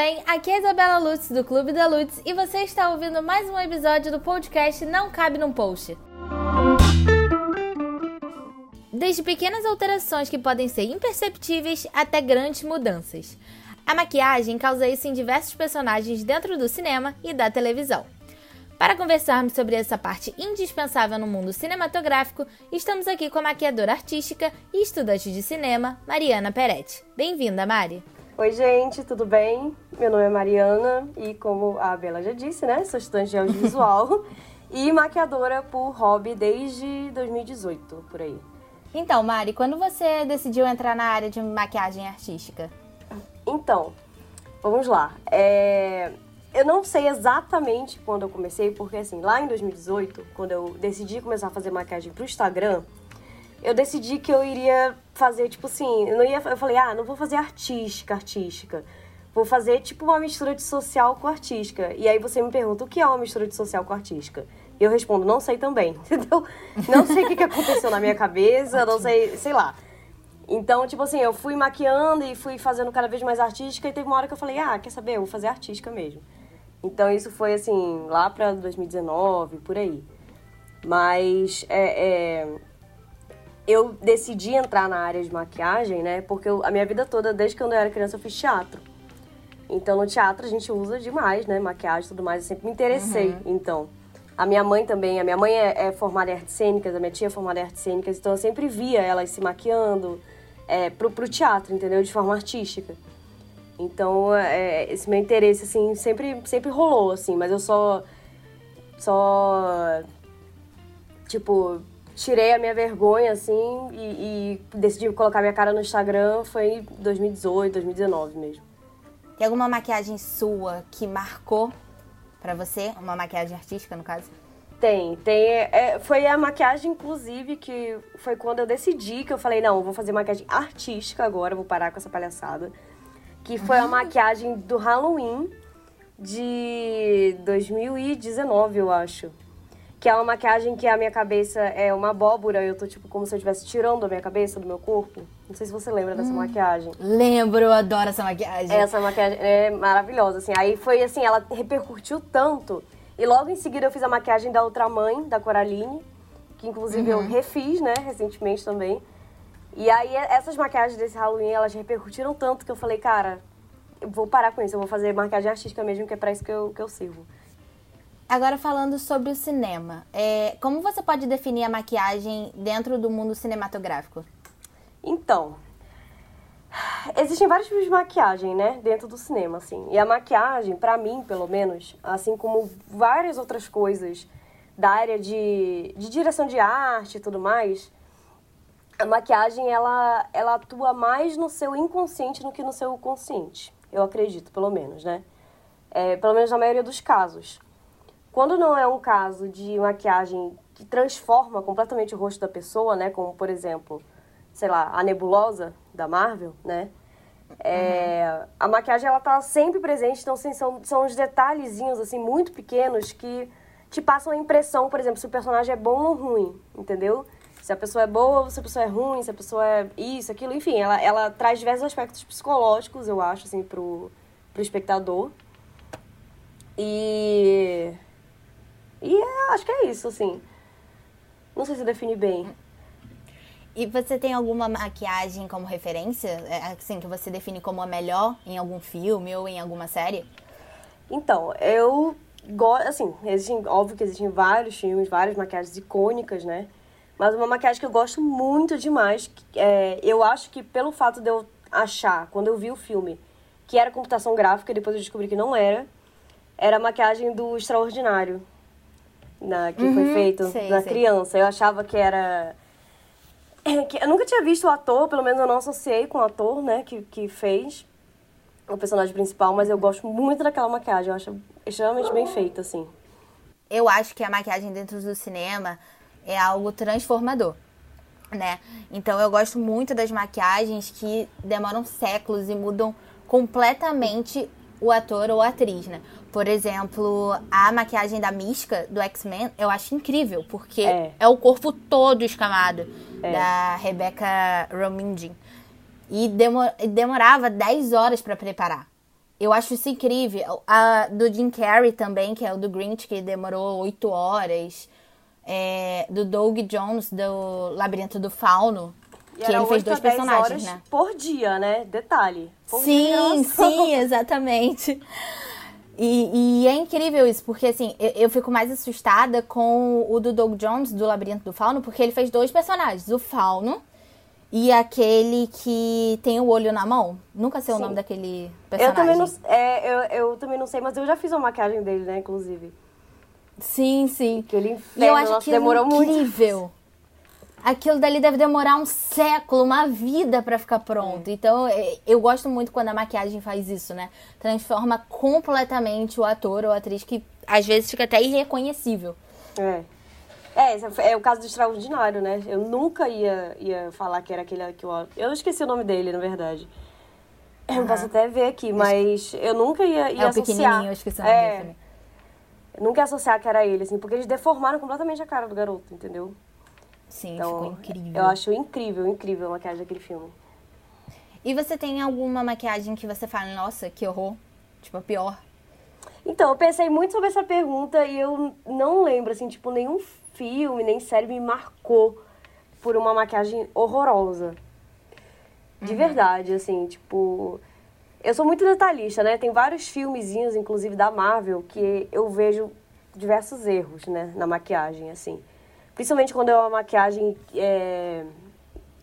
bem? Aqui é Isabela Lutz do Clube da Lutz e você está ouvindo mais um episódio do podcast Não Cabe Num Post. Desde pequenas alterações que podem ser imperceptíveis até grandes mudanças. A maquiagem causa isso em diversos personagens dentro do cinema e da televisão. Para conversarmos sobre essa parte indispensável no mundo cinematográfico, estamos aqui com a maquiadora artística e estudante de cinema, Mariana Peretti. Bem-vinda, Mari! Oi, gente, tudo bem? Meu nome é Mariana e, como a Bela já disse, né, sou estudante de audiovisual e maquiadora por hobby desde 2018, por aí. Então, Mari, quando você decidiu entrar na área de maquiagem artística? Então, vamos lá. É... Eu não sei exatamente quando eu comecei, porque assim, lá em 2018, quando eu decidi começar a fazer maquiagem pro Instagram, eu decidi que eu iria fazer, tipo assim, eu não ia. Eu falei, ah, não vou fazer artística, artística. Vou fazer tipo uma mistura de social com artística. E aí você me pergunta o que é uma mistura de social com artística? E eu respondo, não sei também, entendeu? Não sei o que, que aconteceu na minha cabeça, não sei, sei lá. Então, tipo assim, eu fui maquiando e fui fazendo cada vez mais artística e teve uma hora que eu falei, ah, quer saber, eu vou fazer artística mesmo. Então isso foi assim, lá pra 2019, por aí. Mas é, é eu decidi entrar na área de maquiagem, né? Porque eu, a minha vida toda, desde que eu era criança, eu fiz teatro. Então, no teatro a gente usa demais, né? Maquiagem e tudo mais. Eu sempre me interessei, uhum. então. A minha mãe também. A minha mãe é, é, formada em artes cênicas, a minha tia é formada em artes cênicas. Então, eu sempre via elas se maquiando é, pro, pro teatro, entendeu? De forma artística. Então, é, esse meu interesse, assim, sempre, sempre rolou, assim. Mas eu só... Só... Tipo, tirei a minha vergonha, assim, e, e, decidi colocar minha cara no Instagram foi em 2018, 2019 mesmo. Tem alguma maquiagem sua que marcou para você? Uma maquiagem artística, no caso? Tem, tem. É, foi a maquiagem, inclusive, que foi quando eu decidi que eu falei, não, vou fazer maquiagem artística agora, vou parar com essa palhaçada. Que foi a maquiagem do Halloween de 2019, eu acho que é uma maquiagem que a minha cabeça é uma abóbora, eu tô tipo como se eu estivesse tirando a minha cabeça do meu corpo. Não sei se você lembra dessa hum, maquiagem. Lembro, eu adoro essa maquiagem. Essa maquiagem é maravilhosa, assim. Aí foi assim, ela repercutiu tanto. E logo em seguida eu fiz a maquiagem da outra mãe, da Coraline, que inclusive uhum. eu refiz, né, recentemente também. E aí essas maquiagens desse Halloween, elas repercutiram tanto que eu falei, cara, eu vou parar com isso, eu vou fazer maquiagem artística mesmo, que é pra isso que eu, que eu sirvo. Agora falando sobre o cinema, é, como você pode definir a maquiagem dentro do mundo cinematográfico? Então, existem vários tipos de maquiagem, né, dentro do cinema, assim. E a maquiagem, para mim, pelo menos, assim como várias outras coisas da área de, de direção de arte e tudo mais, a maquiagem ela, ela atua mais no seu inconsciente do que no seu consciente. Eu acredito, pelo menos, né? É, pelo menos na maioria dos casos. Quando não é um caso de maquiagem que transforma completamente o rosto da pessoa, né? Como, por exemplo, sei lá, a nebulosa da Marvel, né? É, uhum. A maquiagem, ela tá sempre presente, então, assim, são, são os detalhezinhos, assim, muito pequenos que te passam a impressão, por exemplo, se o personagem é bom ou ruim, entendeu? Se a pessoa é boa se a pessoa é ruim, se a pessoa é isso, aquilo, enfim, ela, ela traz diversos aspectos psicológicos, eu acho, assim, pro, pro espectador. E e é, acho que é isso, assim. Não sei se define bem. E você tem alguma maquiagem como referência, é, assim, que você define como a melhor em algum filme ou em alguma série? Então, eu gosto, assim, existem, óbvio que existem vários filmes, várias maquiagens icônicas, né? Mas uma maquiagem que eu gosto muito demais, é, eu acho que pelo fato de eu achar, quando eu vi o filme, que era computação gráfica, e depois eu descobri que não era, era a maquiagem do Extraordinário, na, que uhum, foi feito sei, na sei. criança. Eu achava que era. Que eu nunca tinha visto o ator, pelo menos eu não associei com o ator, né, que, que fez o personagem principal, mas eu gosto muito daquela maquiagem, eu acho extremamente bem feita, assim. Eu acho que a maquiagem dentro do cinema é algo transformador, né? Então eu gosto muito das maquiagens que demoram séculos e mudam completamente o ator ou a atriz, né? Por exemplo, a maquiagem da Mística do X-Men eu acho incrível, porque é, é o corpo todo escamado é. da Rebecca Romijn. E demorava 10 horas para preparar. eu acho isso incrível. A do Jim Carrey também, que é o do Grinch, que demorou oito horas. É, do Doug Jones, do Labirinto do Fauno. Que ele fez 8 dois a 10 personagens, horas né? por dia, né? Detalhe. Por Sim, dia, sim, exatamente. E, e é incrível isso, porque assim, eu, eu fico mais assustada com o do Doug Jones, do Labirinto do Fauno, porque ele fez dois personagens, o Fauno e aquele que tem o olho na mão. Nunca sei o Sim. nome daquele Eu personagem. também, não, é, eu, eu também não sei, mas eu já fiz uma maquiagem dele, né, inclusive. Sim, sim. Aquele E inferno, eu acho nossa, que demorou muito. incrível. Aquilo dali deve demorar um século, uma vida pra ficar pronto. É. Então, é, eu gosto muito quando a maquiagem faz isso, né? Transforma completamente o ator ou a atriz que às vezes fica até irreconhecível. É. É, é o caso do Extraordinário, né? Eu nunca ia, ia falar que era aquele que eu... Eu esqueci o nome dele, na verdade. Eu posso até ver aqui, mas eu nunca ia, ia é o associar. pequenininho, eu esqueci o nome é, dele também. eu nunca ia associar que era ele, assim, porque eles deformaram completamente a cara do garoto, entendeu? Sim, Então, ficou incrível. eu acho incrível, incrível a maquiagem daquele filme. E você tem alguma maquiagem que você fala, nossa, que horror? Tipo, a pior. Então, eu pensei muito sobre essa pergunta e eu não lembro, assim, tipo, nenhum filme, nem série me marcou por uma maquiagem horrorosa. De verdade, assim, tipo. Eu sou muito detalhista, né? Tem vários filmezinhos, inclusive da Marvel, que eu vejo diversos erros, né, na maquiagem, assim. Principalmente quando é uma maquiagem é,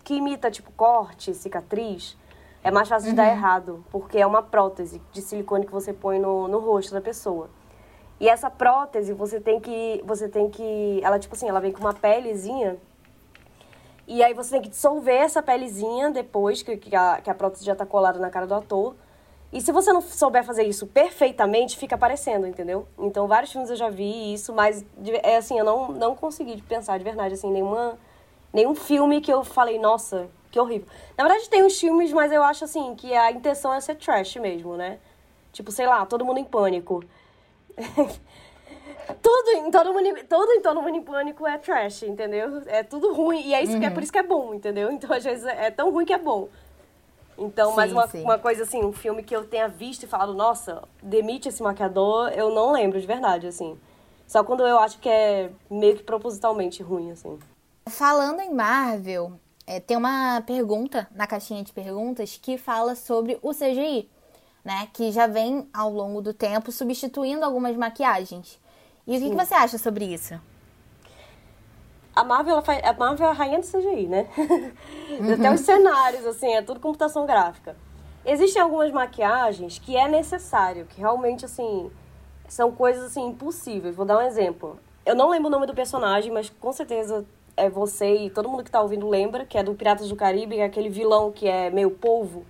que imita, tipo, corte, cicatriz, é mais fácil de dar errado, porque é uma prótese de silicone que você põe no, no rosto da pessoa. E essa prótese, você tem que. Você tem que. Ela, tipo assim, ela vem com uma pelezinha. E aí você tem que dissolver essa pelezinha depois que, que, a, que a prótese já tá colada na cara do ator. E se você não souber fazer isso perfeitamente, fica aparecendo, entendeu? Então, vários filmes eu já vi isso, mas é assim, eu não, não consegui pensar de verdade, assim, nenhuma, nenhum filme que eu falei, nossa, que horrível. Na verdade, tem uns filmes, mas eu acho assim, que a intenção é ser trash mesmo, né? Tipo, sei lá, todo mundo em pânico. tudo em todo mundo, tudo em todo mundo em pânico é trash, entendeu? É tudo ruim. E é isso que é por isso que é bom, entendeu? Então, às vezes, é tão ruim que é bom. Então, mas Sim, uma, sim. uma coisa assim, um filme que eu tenha visto e falado, nossa, demite esse maquiador, eu não lembro de verdade, assim. Só quando eu acho que é meio que propositalmente ruim, assim. Falando em Marvel, é, tem uma pergunta na caixinha de perguntas que fala sobre o CGI, né? Que já vem ao longo do tempo substituindo algumas maquiagens. E o que, que você acha sobre isso? A Marvel, ela faz, a Marvel é a rainha do CGI, né? Até os cenários, assim, é tudo computação gráfica. Existem algumas maquiagens que é necessário, que realmente, assim, são coisas, assim, impossíveis. Vou dar um exemplo. Eu não lembro o nome do personagem, mas com certeza é você e todo mundo que tá ouvindo lembra, que é do Piratas do Caribe, é aquele vilão que é meio polvo,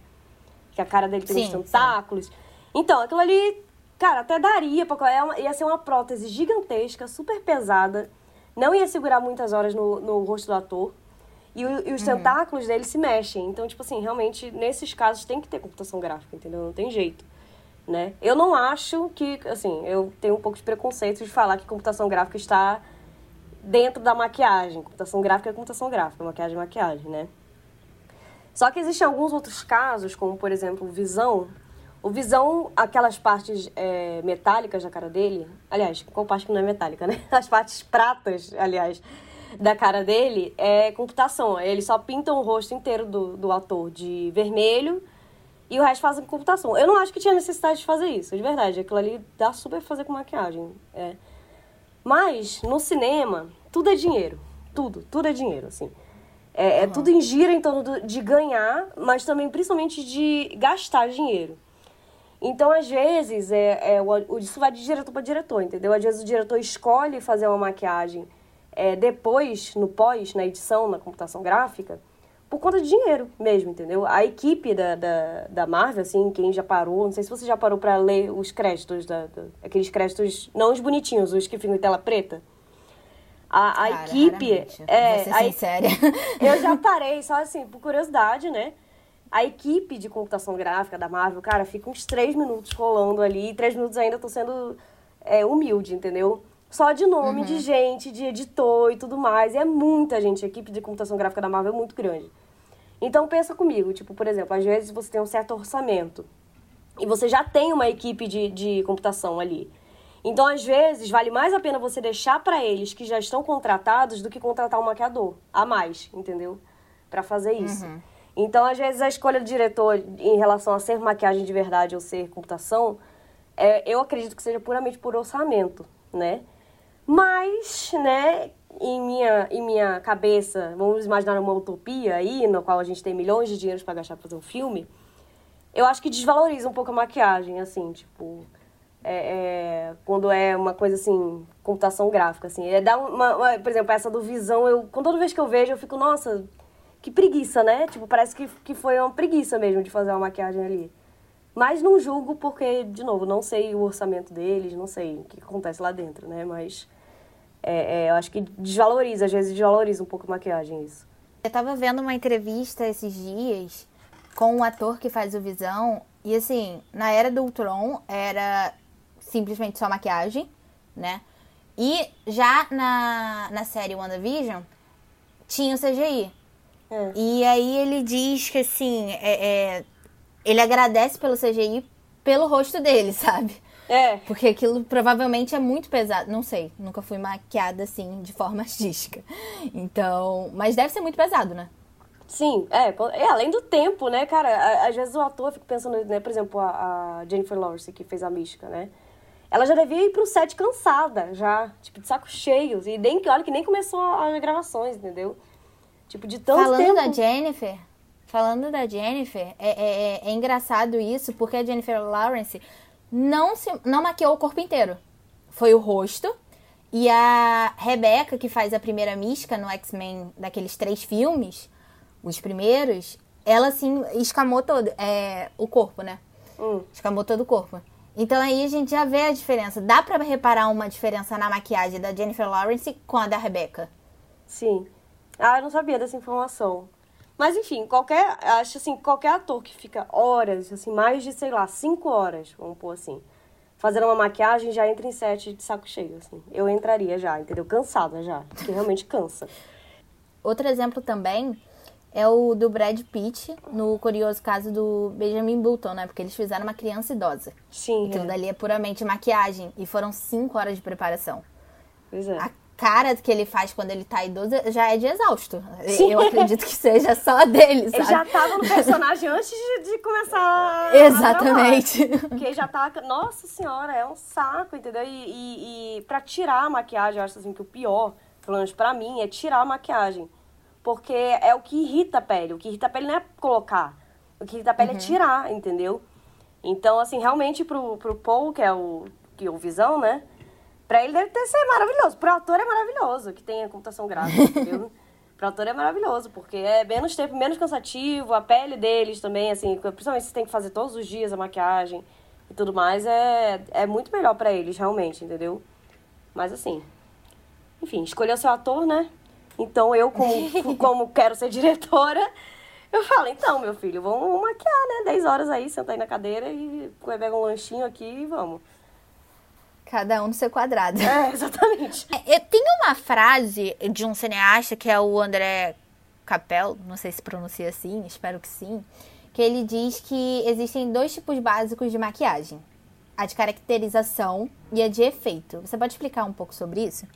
que a cara dele tem Sim, uns sim. tentáculos. Então, aquilo ali, cara, até daria pra... é Ia ser uma prótese gigantesca, super pesada, não ia segurar muitas horas no, no rosto do ator. E, o- e os tentáculos dele se mexem. Então, tipo assim, realmente, nesses casos tem que ter computação gráfica, entendeu? Não tem jeito. Né? Eu não acho que, assim, eu tenho um pouco de preconceito de falar que computação gráfica está dentro da maquiagem. Computação gráfica é computação gráfica, maquiagem é maquiagem, né? Só que existem alguns outros casos, como por exemplo Visão. O Visão, aquelas partes é, metálicas da cara dele, aliás, qual parte que não é metálica, né? As partes pratas, aliás, da cara dele é computação. Eles só pintam o rosto inteiro do, do ator de vermelho e o resto fazem com computação. Eu não acho que tinha necessidade de fazer isso, de verdade. Aquilo ali dá super fazer com maquiagem. É. Mas, no cinema, tudo é dinheiro. Tudo, tudo é dinheiro, assim. É, é tudo em gira em torno de ganhar, mas também, principalmente, de gastar dinheiro. Então, às vezes, é, é, o, isso vai de diretor para diretor, entendeu? Às vezes o diretor escolhe fazer uma maquiagem é, depois, no pós, na edição, na computação gráfica, por conta de dinheiro mesmo, entendeu? A equipe da, da, da Marvel, assim, quem já parou, não sei se você já parou para ler os créditos, da, da- aqueles créditos, não os bonitinhos, os que ficam em tela preta. A, a Cara, equipe. raramente, É, Vou ser a, sincera. eu já parei, só assim, por curiosidade, né? A equipe de computação gráfica da Marvel, cara, fica uns três minutos rolando ali, e três minutos ainda tô sendo é, humilde, entendeu? Só de nome de gente, de editor e tudo mais. E é muita gente, a equipe de computação gráfica da Marvel é muito grande. Então pensa comigo, tipo, por exemplo, às vezes você tem um certo orçamento. E você já tem uma equipe de, de computação ali. Então, às vezes, vale mais a pena você deixar para eles que já estão contratados do que contratar um maquiador a mais, entendeu? Para fazer isso. Uhum. Então, às vezes, a escolha do diretor em relação a ser maquiagem de verdade ou ser computação, é, eu acredito que seja puramente por orçamento, né? Mas, né, em minha, em minha cabeça, vamos imaginar uma utopia aí, no qual a gente tem milhões de dinheiros para gastar para fazer um filme, eu acho que desvaloriza um pouco a maquiagem, assim, tipo é, é, quando é uma coisa assim, computação gráfica, assim. É dar uma, uma, por exemplo, essa do Visão, eu, com toda vez que eu vejo, eu fico, nossa, que preguiça, né? Tipo, parece que, que foi uma preguiça mesmo de fazer uma maquiagem ali. Mas não julgo porque, de novo, não sei o orçamento deles, não sei o que acontece lá dentro, né? Mas é, é, eu acho que desvaloriza, às vezes desvaloriza um pouco a maquiagem isso. Eu tava vendo uma entrevista esses dias com um ator que faz o Visão, e assim, na era do Ultron era simplesmente só maquiagem, né? E já na, na série WandaVision, tinha o CGI. É. E aí ele diz que, assim, é, é, ele agradece pelo CGI pelo rosto dele, sabe? É. Porque aquilo provavelmente é muito pesado. Não sei, nunca fui maquiada assim, de forma artística. Então. Mas deve ser muito pesado, né? Sim, é, é, além do tempo, né, cara? Às vezes o ator fica pensando, né, por exemplo, a, a Jennifer Lawrence, que fez a Mística, né? ela já devia ir pro set cansada, já, tipo, de saco cheio. E nem, olha que nem começou as gravações, entendeu? Tipo, de tanto Falando tempo... da Jennifer, falando da Jennifer, é, é, é, é engraçado isso, porque a Jennifer Lawrence não, se, não maquiou o corpo inteiro. Foi o rosto. E a Rebecca, que faz a primeira mística no X-Men daqueles três filmes, os primeiros, ela, assim, escamou todo é, o corpo, né? Hum. Escamou todo o corpo. Então aí a gente já vê a diferença. Dá para reparar uma diferença na maquiagem da Jennifer Lawrence com a da Rebecca? Sim. Ah, eu não sabia dessa informação. Mas enfim, qualquer, acho assim, qualquer ator que fica horas, assim, mais de, sei lá, cinco horas, vamos pôr assim, fazendo uma maquiagem, já entra em sete de saco cheio, assim. Eu entraria já, entendeu? Cansada já, porque realmente cansa. Outro exemplo também é o do Brad Pitt, no curioso caso do Benjamin Button, né? Porque eles fizeram uma criança idosa. Sim. Aquilo é. dali é puramente maquiagem. E foram cinco horas de preparação. Pois é. A cara que ele faz quando ele tá idoso já é de exausto. Sim. Eu acredito que seja só dele, sabe? Ele já tava no personagem antes de, de começar Exatamente. A Porque já tá... Nossa senhora, é um saco, entendeu? E, e, e pra tirar a maquiagem, eu acho assim que o pior, pelo menos pra mim, é tirar a maquiagem porque é o que irrita a pele. O que irrita a pele não é colocar. O que irrita a pele é uhum. é tirar, entendeu? Então, assim, realmente pro, pro Paul, que é o, que é o Visão, né? Pra ele deve ter ser maravilhoso. Pro ator é maravilhoso que tenha computação gráfica, entendeu? Pro ator é maravilhoso, porque é menos tempo, menos cansativo, a pele deles também, assim, principalmente se tem que fazer todos os dias a maquiagem e tudo mais, é, é muito melhor para eles, realmente, entendeu? Mas assim, enfim, escolher o seu ator, né? Então eu, como, como quero ser diretora, eu falo, então, meu filho, vamos maquiar, né? 10 horas aí, senta aí na cadeira e pega um lanchinho aqui e vamos. Cada um no seu quadrado. É, exatamente. É, eu tenho uma frase de um cineasta que é o André Capel, não sei se pronuncia assim, espero que sim, que ele diz que existem dois tipos básicos de maquiagem: a de caracterização e a de efeito. Você pode explicar um pouco sobre isso?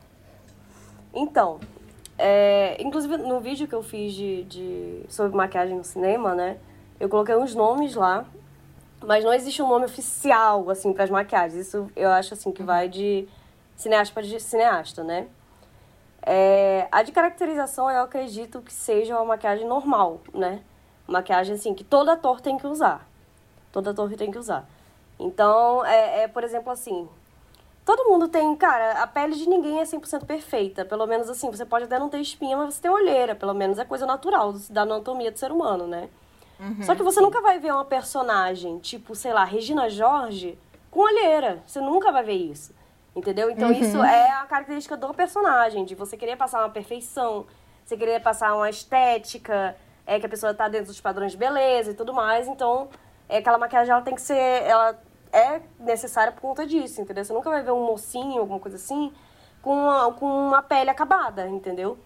Então, é, inclusive, no vídeo que eu fiz de, de, sobre maquiagem no cinema, né? Eu coloquei uns nomes lá, mas não existe um nome oficial, assim, para as maquiagens. Isso eu acho, assim, que vai de cineasta para cineasta, né? É, a de caracterização, eu acredito que seja uma maquiagem normal, né? Maquiagem, assim, que todo ator tem que usar. Todo ator tem que usar. Então, é, é por exemplo, assim, Todo mundo tem, cara, a pele de ninguém é 100% perfeita. Pelo menos assim, você pode até não ter espinha, mas você tem olheira. Pelo menos é coisa natural da anatomia do ser humano, né? Uhum, Só que você sim. nunca vai ver uma personagem, tipo, sei lá, Regina Jorge, com olheira. Você nunca vai ver isso. Entendeu? Então uhum. isso é a característica do personagem, de você querer passar uma perfeição, você querer passar uma estética, é que a pessoa tá dentro dos padrões de beleza e tudo mais. Então, é aquela maquiagem ela tem que ser, ela é necessária por conta disso, entendeu? Você nunca vai ver um mocinho, alguma coisa assim, com uma, com uma pele acabada, entendeu?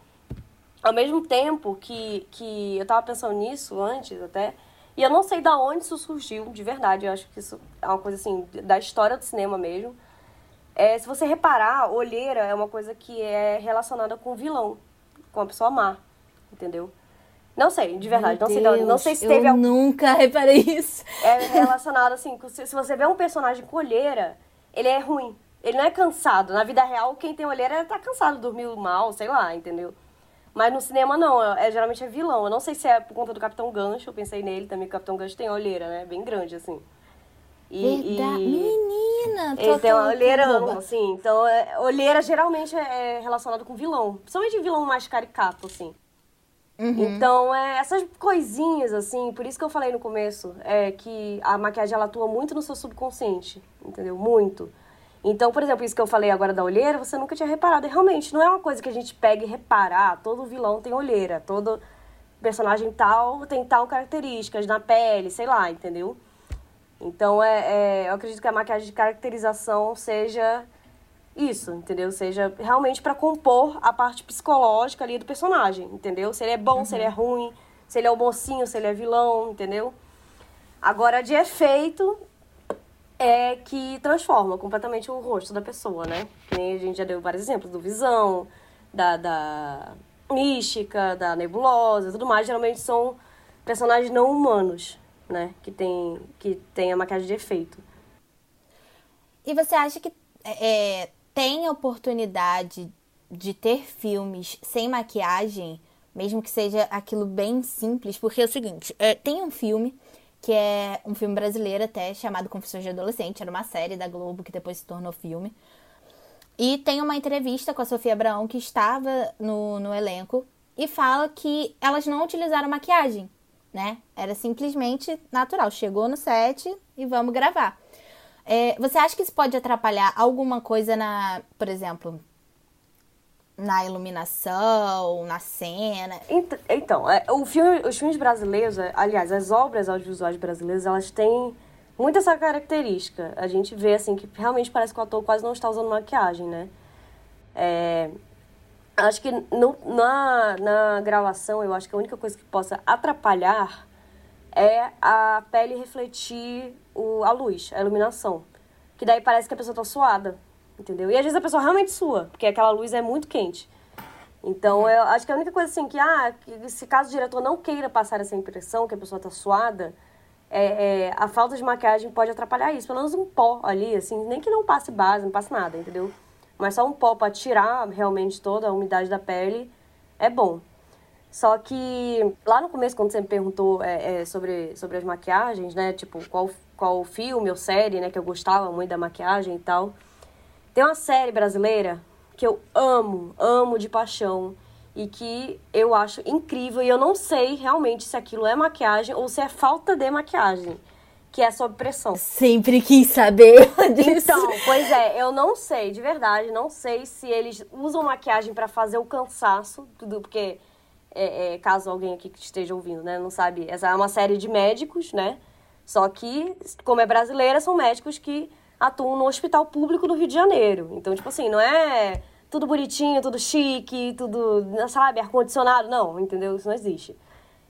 Ao mesmo tempo que, que eu tava pensando nisso antes até, E eu não sei da onde isso surgiu, de verdade. Eu acho que isso é uma coisa assim, da história do cinema mesmo. É, se você reparar, olheira é uma coisa que é relacionada com vilão, com a pessoa má, entendeu? Não sei, de verdade, Meu não Deus, sei Não sei se teve. Eu nunca reparei isso. É relacionado assim, se você vê um personagem com olheira, ele é ruim. Ele não é cansado. Na vida real, quem tem olheira tá cansado, dormiu mal, sei lá, entendeu? Mas no cinema não, é, é, geralmente é vilão. Eu não sei se é por conta do Capitão Gancho, eu pensei nele também, o Capitão Gancho tem olheira, né? Bem grande, assim. E, Verdade. E... Menina, tô Ele tem uma olheira, assim. Então, é, olheira geralmente é, é relacionado com vilão. Principalmente vilão mais caricato, assim. Uhum. Então, é, essas coisinhas, assim, por isso que eu falei no começo, é que a maquiagem ela atua muito no seu subconsciente, entendeu? Muito. Então, por exemplo, isso que eu falei agora da olheira, você nunca tinha reparado. E realmente, não é uma coisa que a gente pega e repara. Ah, todo vilão tem olheira, todo personagem tal tem tal características na pele, sei lá, entendeu? Então, é, é eu acredito que a maquiagem de caracterização seja isso, entendeu? Seja realmente para compor a parte psicológica ali do personagem, entendeu? Se ele é bom, uhum. se ele é uhum. ruim, se ele é o mocinho, se ele é vilão, entendeu? Agora, de efeito, é que transforma completamente o rosto da pessoa, né? a gente já deu vários exemplos do Visão, da, da Mística, da Nebulosa tudo mais. Geralmente são personagens não humanos, né? Que tem, que tem a maquiagem de efeito. E você acha que é, tem oportunidade de ter filmes sem maquiagem, mesmo que seja aquilo bem simples? Porque é o seguinte, é, tem um filme que é um filme brasileiro até, chamado Confissões de Adolescente. Era uma série da Globo que depois se tornou filme. E tem uma entrevista com a Sofia Abraão, que estava no, no elenco, e fala que elas não utilizaram maquiagem, né? Era simplesmente natural. Chegou no set e vamos gravar. É, você acha que isso pode atrapalhar alguma coisa na, por exemplo, na iluminação, na cena. Então, é, filme, os filmes brasileiros, é, aliás, as obras audiovisuais brasileiras, elas têm muito essa característica. A gente vê, assim, que realmente parece que o ator quase não está usando maquiagem, né? É, acho que no, na, na gravação, eu acho que a única coisa que possa atrapalhar é a pele refletir o, a luz, a iluminação. Que daí parece que a pessoa está suada entendeu? E às vezes a pessoa realmente sua, porque aquela luz é muito quente. Então, eu acho que a única coisa assim que, ah, se caso o diretor não queira passar essa impressão que a pessoa tá suada, é, é, a falta de maquiagem pode atrapalhar isso. Pelo menos um pó ali, assim, nem que não passe base, não passe nada, entendeu? Mas só um pó para tirar realmente toda a umidade da pele é bom. Só que lá no começo, quando você me perguntou é, é, sobre, sobre as maquiagens, né? Tipo, qual, qual filme ou série, né? Que eu gostava muito da maquiagem e tal. Tem uma série brasileira que eu amo, amo de paixão e que eu acho incrível e eu não sei realmente se aquilo é maquiagem ou se é falta de maquiagem, que é sob pressão. Sempre quis saber disso. Então, pois é, eu não sei, de verdade, não sei se eles usam maquiagem para fazer o cansaço, tudo porque é, é, caso alguém aqui que esteja ouvindo, né, não sabe, essa é uma série de médicos, né? Só que, como é brasileira, são médicos que atuam no hospital público do Rio de Janeiro. Então, tipo assim, não é tudo bonitinho, tudo chique, tudo, sabe, ar-condicionado. Não, entendeu? Isso não existe.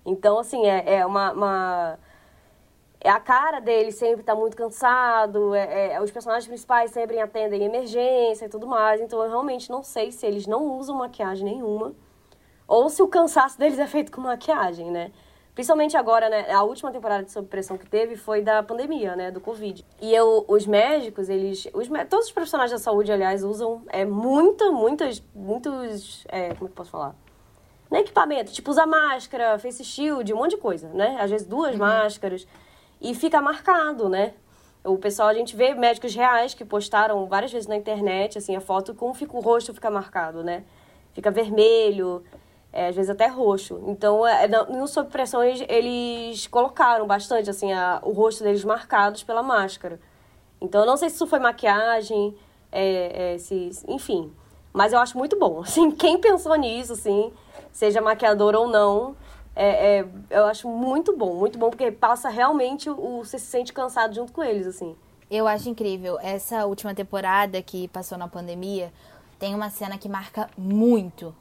Então, assim, é, é uma, uma... É a cara dele sempre tá muito cansado, é, é, os personagens principais sempre atendem emergência e tudo mais. Então, eu realmente não sei se eles não usam maquiagem nenhuma ou se o cansaço deles é feito com maquiagem, né? Principalmente agora, né? A última temporada de Sob Pressão que teve foi da pandemia, né? Do Covid. E eu, os médicos, eles... Os, todos os profissionais da saúde, aliás, usam é, muita, muitas, muitos... É, como é que eu posso falar? Não é equipamento. Tipo, usa máscara, face shield, um monte de coisa, né? Às vezes duas uhum. máscaras. E fica marcado, né? O pessoal, a gente vê médicos reais que postaram várias vezes na internet, assim, a foto, como fica o rosto fica marcado, né? Fica vermelho é, às vezes até roxo. Então, é, no Sob Pressão, eles, eles colocaram bastante, assim, a, o rosto deles marcados pela máscara. Então, eu não sei se isso foi maquiagem, é, é, se, enfim. Mas eu acho muito bom. Assim, quem pensou nisso, assim, seja maquiador ou não, é, é, eu acho muito bom, muito bom, porque passa realmente o, você se sente cansado junto com eles, assim. Eu acho incrível. Essa última temporada que passou na pandemia, tem uma cena que marca muito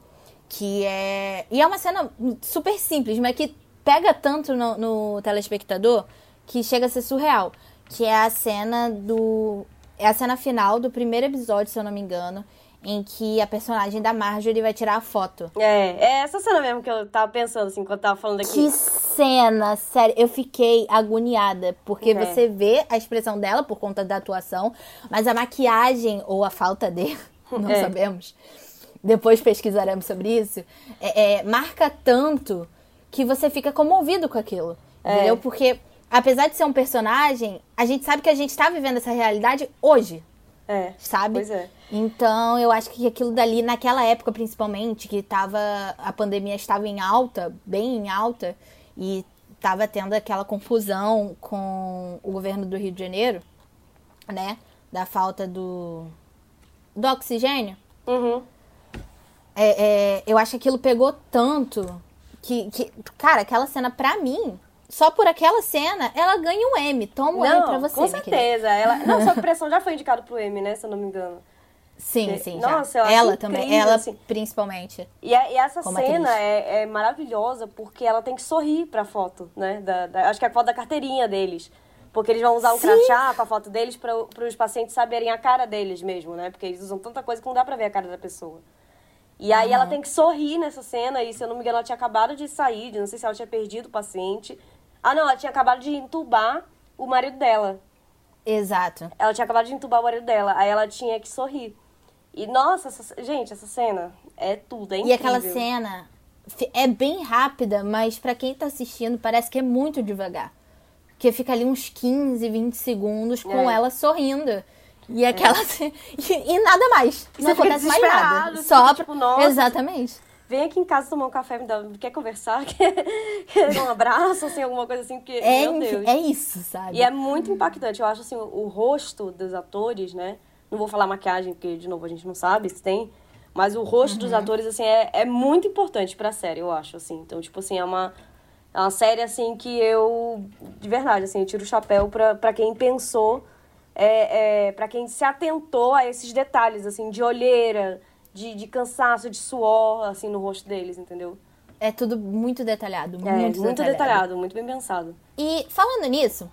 que é. E é uma cena super simples, mas que pega tanto no, no telespectador que chega a ser surreal. Que é a cena do. É a cena final do primeiro episódio, se eu não me engano em que a personagem da Marjorie vai tirar a foto. É, é essa cena mesmo que eu tava pensando, assim, quando eu tava falando aqui. Que cena, sério. Eu fiquei agoniada, porque é. você vê a expressão dela por conta da atuação, mas a maquiagem, ou a falta de, não é. sabemos, depois pesquisaremos sobre isso, é, é, marca tanto que você fica comovido com aquilo. É. Entendeu? Porque, apesar de ser um personagem, a gente sabe que a gente tá vivendo essa realidade hoje. É. Sabe? Pois é. Então, eu acho que aquilo dali, naquela época principalmente, que tava, a pandemia estava em alta, bem em alta, e estava tendo aquela confusão com o governo do Rio de Janeiro, né? Da falta do, do oxigênio. Uhum. É, é, eu acho que aquilo pegou tanto que, que, cara, aquela cena pra mim só por aquela cena, ela ganha um M. Toma um não, M pra você. Com certeza. Ela... Não, só pressão já foi indicado pro M, né? Se eu não me engano. Sim, sim. Nossa, já. ela também. Incrível, ela assim. principalmente. E, a, e essa cena é, é, maravilhosa porque ela tem que sorrir pra foto, né? Da, da, acho que é a foto da carteirinha deles. Porque eles vão usar um Sim. crachá com a foto deles para os pacientes saberem a cara deles mesmo, né? Porque eles usam tanta coisa que não dá pra ver a cara da pessoa. E aí uhum. ela tem que sorrir nessa cena, e se eu não me engano, ela tinha acabado de sair, não sei se ela tinha perdido o paciente. Ah, não, ela tinha acabado de entubar o marido dela. Exato. Ela tinha acabado de entubar o marido dela, aí ela tinha que sorrir. E nossa, essa, gente, essa cena é tudo, é incrível. E aquela cena é bem rápida, mas para quem tá assistindo parece que é muito devagar. Porque fica ali uns 15, 20 segundos com é. ela sorrindo. E é. aquela. É. E, e, nada mais. E não acontece mais nada. Só fica, tipo, nossa, Exatamente vem aqui em casa tomar um café, me dá, quer conversar, quer, quer um abraço, assim, alguma coisa assim, porque, é, meu Deus. É isso, sabe? E é muito impactante. Eu acho, assim, o, o, rosto dos atores, né? Não vou falar maquiagem, porque, de novo, a gente não sabe se tem. Mas o rosto uhum. dos atores, assim, é, é muito importante pra série, eu acho, assim. Então, tipo assim, é uma, é uma série, assim, que eu, de verdade, assim, eu tiro o chapéu pra, pra quem pensou, é, é, pra quem se atentou a esses detalhes, assim, de olheira, de, de cansaço, de suor, assim, no rosto deles, entendeu? É tudo muito detalhado. Muito, é, muito detalhado. detalhado, muito bem pensado. E falando nisso,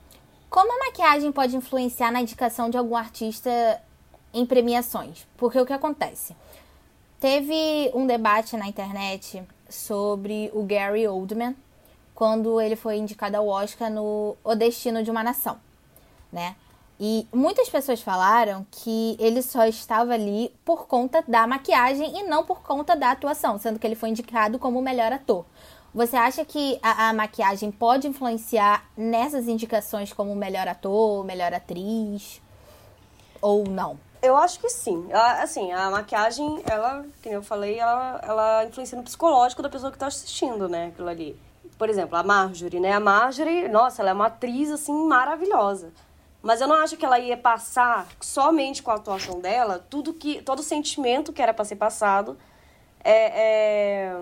como a maquiagem pode influenciar na indicação de algum artista em premiações? Porque o que acontece? Teve um debate na internet sobre o Gary Oldman quando ele foi indicado ao Oscar no O Destino de uma Nação, né? E muitas pessoas falaram que ele só estava ali por conta da maquiagem e não por conta da atuação, sendo que ele foi indicado como o melhor ator. Você acha que a, a maquiagem pode influenciar nessas indicações como melhor ator, melhor atriz? Ou não? Eu acho que sim. Assim, a maquiagem, ela, como eu falei, ela, ela influencia no psicológico da pessoa que está assistindo, né? Aquilo ali. Por exemplo, a Marjorie, né? A Marjorie, nossa, ela é uma atriz, assim, maravilhosa. Mas eu não acho que ela ia passar somente com a atuação dela tudo que todo o sentimento que era para ser passado. É, é,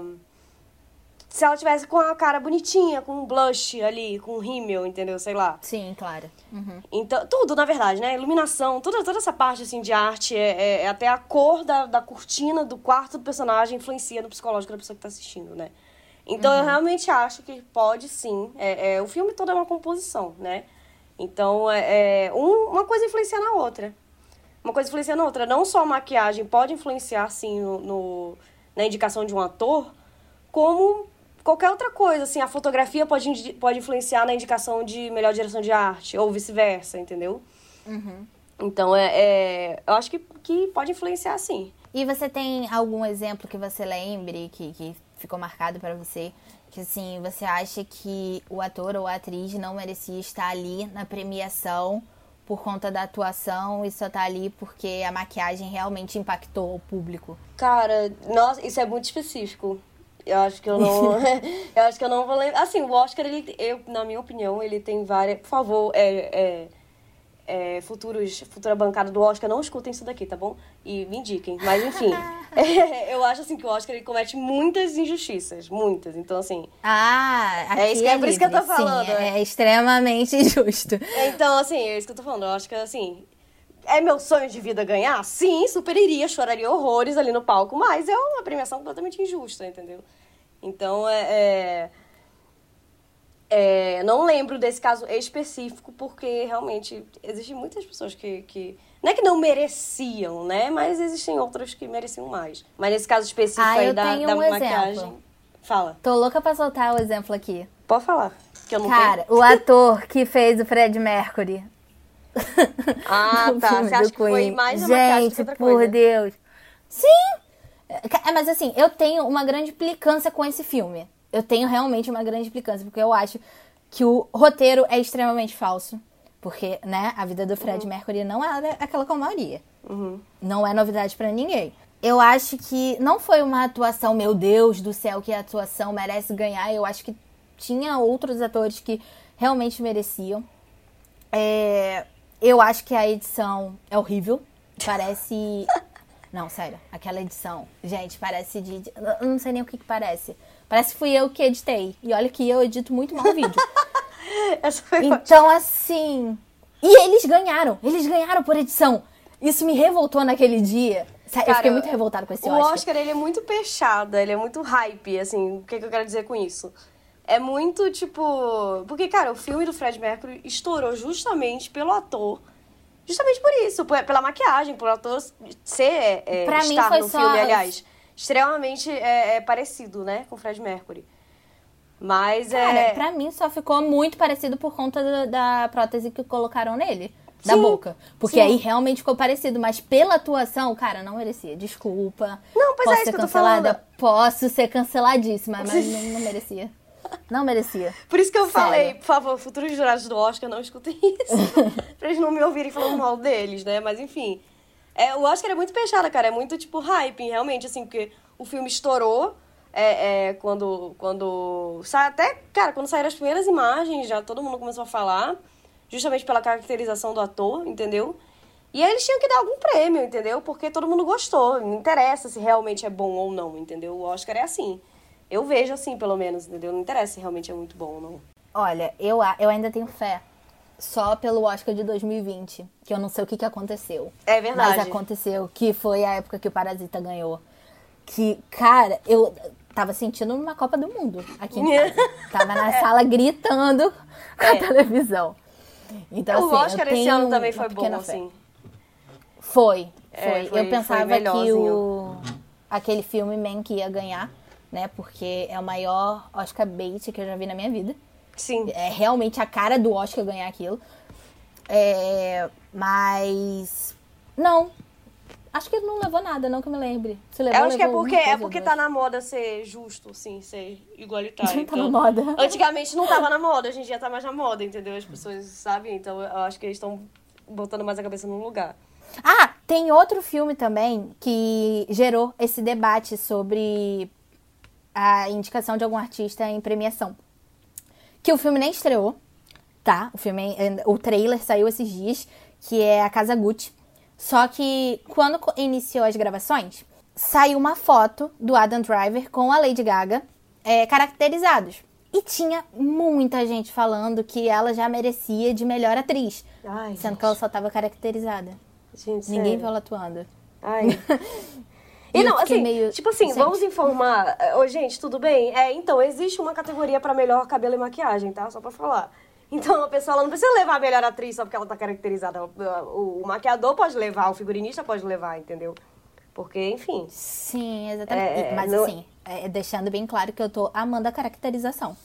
se ela tivesse com a cara bonitinha, com um blush ali, com um rímel, entendeu? Sei lá. Sim, claro. Uhum. Então, tudo, na verdade, né? Iluminação, toda, toda essa parte assim, de arte, é, é, é, até a cor da, da cortina do quarto do personagem influencia no psicológico da pessoa que tá assistindo, né? Então, uhum. eu realmente acho que pode sim. É, é, o filme todo é uma composição, né? Então, é, é, um, uma coisa influencia na outra. Uma coisa influencia na outra. Não só a maquiagem pode influenciar, sim, no, no, na indicação de um ator, como qualquer outra coisa. Assim, a fotografia pode, pode influenciar na indicação de melhor direção de arte, ou vice-versa, entendeu? Uhum. Então, é, é, eu acho que, que pode influenciar, sim. E você tem algum exemplo que você lembre, que, que ficou marcado para você, que assim, você acha que o ator ou a atriz não merecia estar ali na premiação por conta da atuação e só tá ali porque a maquiagem realmente impactou o público? Cara, nossa, isso é muito específico. Eu acho que eu não. eu acho que eu não vou lembrar. Assim, o Oscar, ele, eu, na minha opinião, ele tem várias. Por favor, é, é é, futuros, futura bancada do Oscar, não escutem isso daqui, tá bom? E me indiquem. Mas, enfim, é, eu acho assim que o Oscar ele comete muitas injustiças, muitas. Então, assim. Ah, é isso que, é, é por isso que eu tô falando. Sim, é, é extremamente injusto. Então, assim, é isso que eu tô falando. Eu acho que, assim, é meu sonho de vida ganhar? Sim, super iria, choraria horrores ali no palco, mas é uma premiação completamente injusta, entendeu? Então, é, é não lembro desse caso específico, porque realmente existem muitas pessoas que, que. Não é que não mereciam, né? Mas existem outras que mereciam mais. Mas nesse caso específico Ah, aí eu da, tenho da um maquiagem. exemplo. Fala. Tô louca pra soltar o exemplo aqui. Pode falar. Que eu não Cara, o ator que fez o Fred Mercury. tenho. Ah, tá. Você acha que foi mais a maquiagem que Gente, outra por coisa? Deus. Sim! É, Mas assim, eu tenho uma grande implicância com esse filme. Eu tenho realmente uma grande implicância, porque eu acho que o roteiro é extremamente falso. Porque, né, a vida do Fred Uhum. Mercury não era aquela calmaria. Não é novidade pra ninguém. Eu acho que não foi uma atuação, meu Deus do céu, que a atuação merece ganhar. Eu acho que tinha outros atores que realmente mereciam. É, eu acho que a edição é horrível. Parece. Não, sério, aquela edição. Gente, parece de. de- Eu não sei nem o que, que parece. Parece que fui eu que editei. E olha que eu edito muito mal o vídeo. Essa foi ótima. Então, assim. E eles ganharam. Eles ganharam por edição. Isso me revoltou naquele dia. Sério, eu Cara, fiquei muito revoltada com esse O Oscar. Oscar, ele é muito peixada, ele é muito hype, assim, o que, que eu quero dizer com isso? É muito, tipo... Porque, cara, o filme do Fred Mercury estourou justamente pelo ator. Justamente por isso, pela maquiagem, por ator ser, é, Pra mim estar foi no só- filme, aliás, extremamente é, é, parecido, né, com o Fred Mercury. Mas Cara, é... pra mim só ficou muito parecido por conta da, da prótese que colocaram nele. Da Sim, boca. Porque sim. aí realmente ficou parecido. Mas pela atuação, cara, não merecia. Desculpa. Não, pois é, Posso isso ser que eu tô falada? falando. Posso ser canceladíssima, mas não, não merecia. Não merecia. Por isso que eu Sério. falei, por favor, futuros jurados do Oscar não escutem isso. pra eles não me ouvirem falando mal deles, né? Mas enfim. É, o Oscar é muito fechado, cara. É muito tipo hype, realmente, assim, porque o filme estourou. É, é, quando. quando até, cara, quando saíram as primeiras imagens, já todo mundo começou a falar. Justamente pela caracterização do ator, entendeu? E aí eles tinham que dar algum prêmio, entendeu? Porque todo mundo gostou. Não interessa se realmente é bom ou não, entendeu? O Oscar é assim. Eu vejo assim, pelo menos, entendeu? Não interessa se realmente é muito bom ou não. Olha, eu, eu ainda tenho fé. Só pelo Oscar de 2020. Que eu não sei o que, que aconteceu. É verdade. Mas aconteceu. Que foi a época que o Parasita ganhou. Que, cara, eu tava sentindo uma Copa do Mundo aqui em casa. Tava na sala gritando com a É. televisão. Então, o assim, Oscar esse ano também foi bom, fé. assim. Foi, É, foi. foi- foi eu pensava que melhorzinho. o aquele filme Man que ia ganhar, né? Porque é o maior Oscar bait que eu já vi na minha vida. Sim. É realmente a cara do Oscar ganhar aquilo. É, mas não. Acho que não levou nada, não que eu me lembre. Se levou, Eu acho que é porque, é porque tá na moda ser justo, sim, ser igualitário. Não tá então, na moda. Antigamente não tava na moda, hoje em dia tá mais na moda, entendeu? As pessoas sabem, então eu acho que eles estão botando mais a cabeça no lugar. Ah, tem outro filme também que gerou esse debate sobre a indicação de algum artista em premiação. Que o filme nem estreou, tá? O filme, o trailer saiu esses dias, que é a Casa Gucci. Só que quando iniciou as gravações, saiu uma foto do Adam Driver com a Lady Gaga é, caracterizados. E tinha muita gente falando que ela já merecia de melhor atriz. Ai, sendo gente. que ela só tava caracterizada. Gente, Ninguém sério. viu ela atuando. Ai. E E não, assim, meio- tipo assim, Gente. vamos informar. Ô, gente, tudo bem? É, então, existe uma categoria pra melhor cabelo e maquiagem, tá? Só pra falar. Então, a pessoa ela não precisa levar a melhor atriz só porque ela tá caracterizada. O, maquiador pode levar, o figurinista pode levar, entendeu? Porque, enfim. Sim, exatamente. É, Mas não- assim, é, deixando bem claro que eu tô amando a caracterização.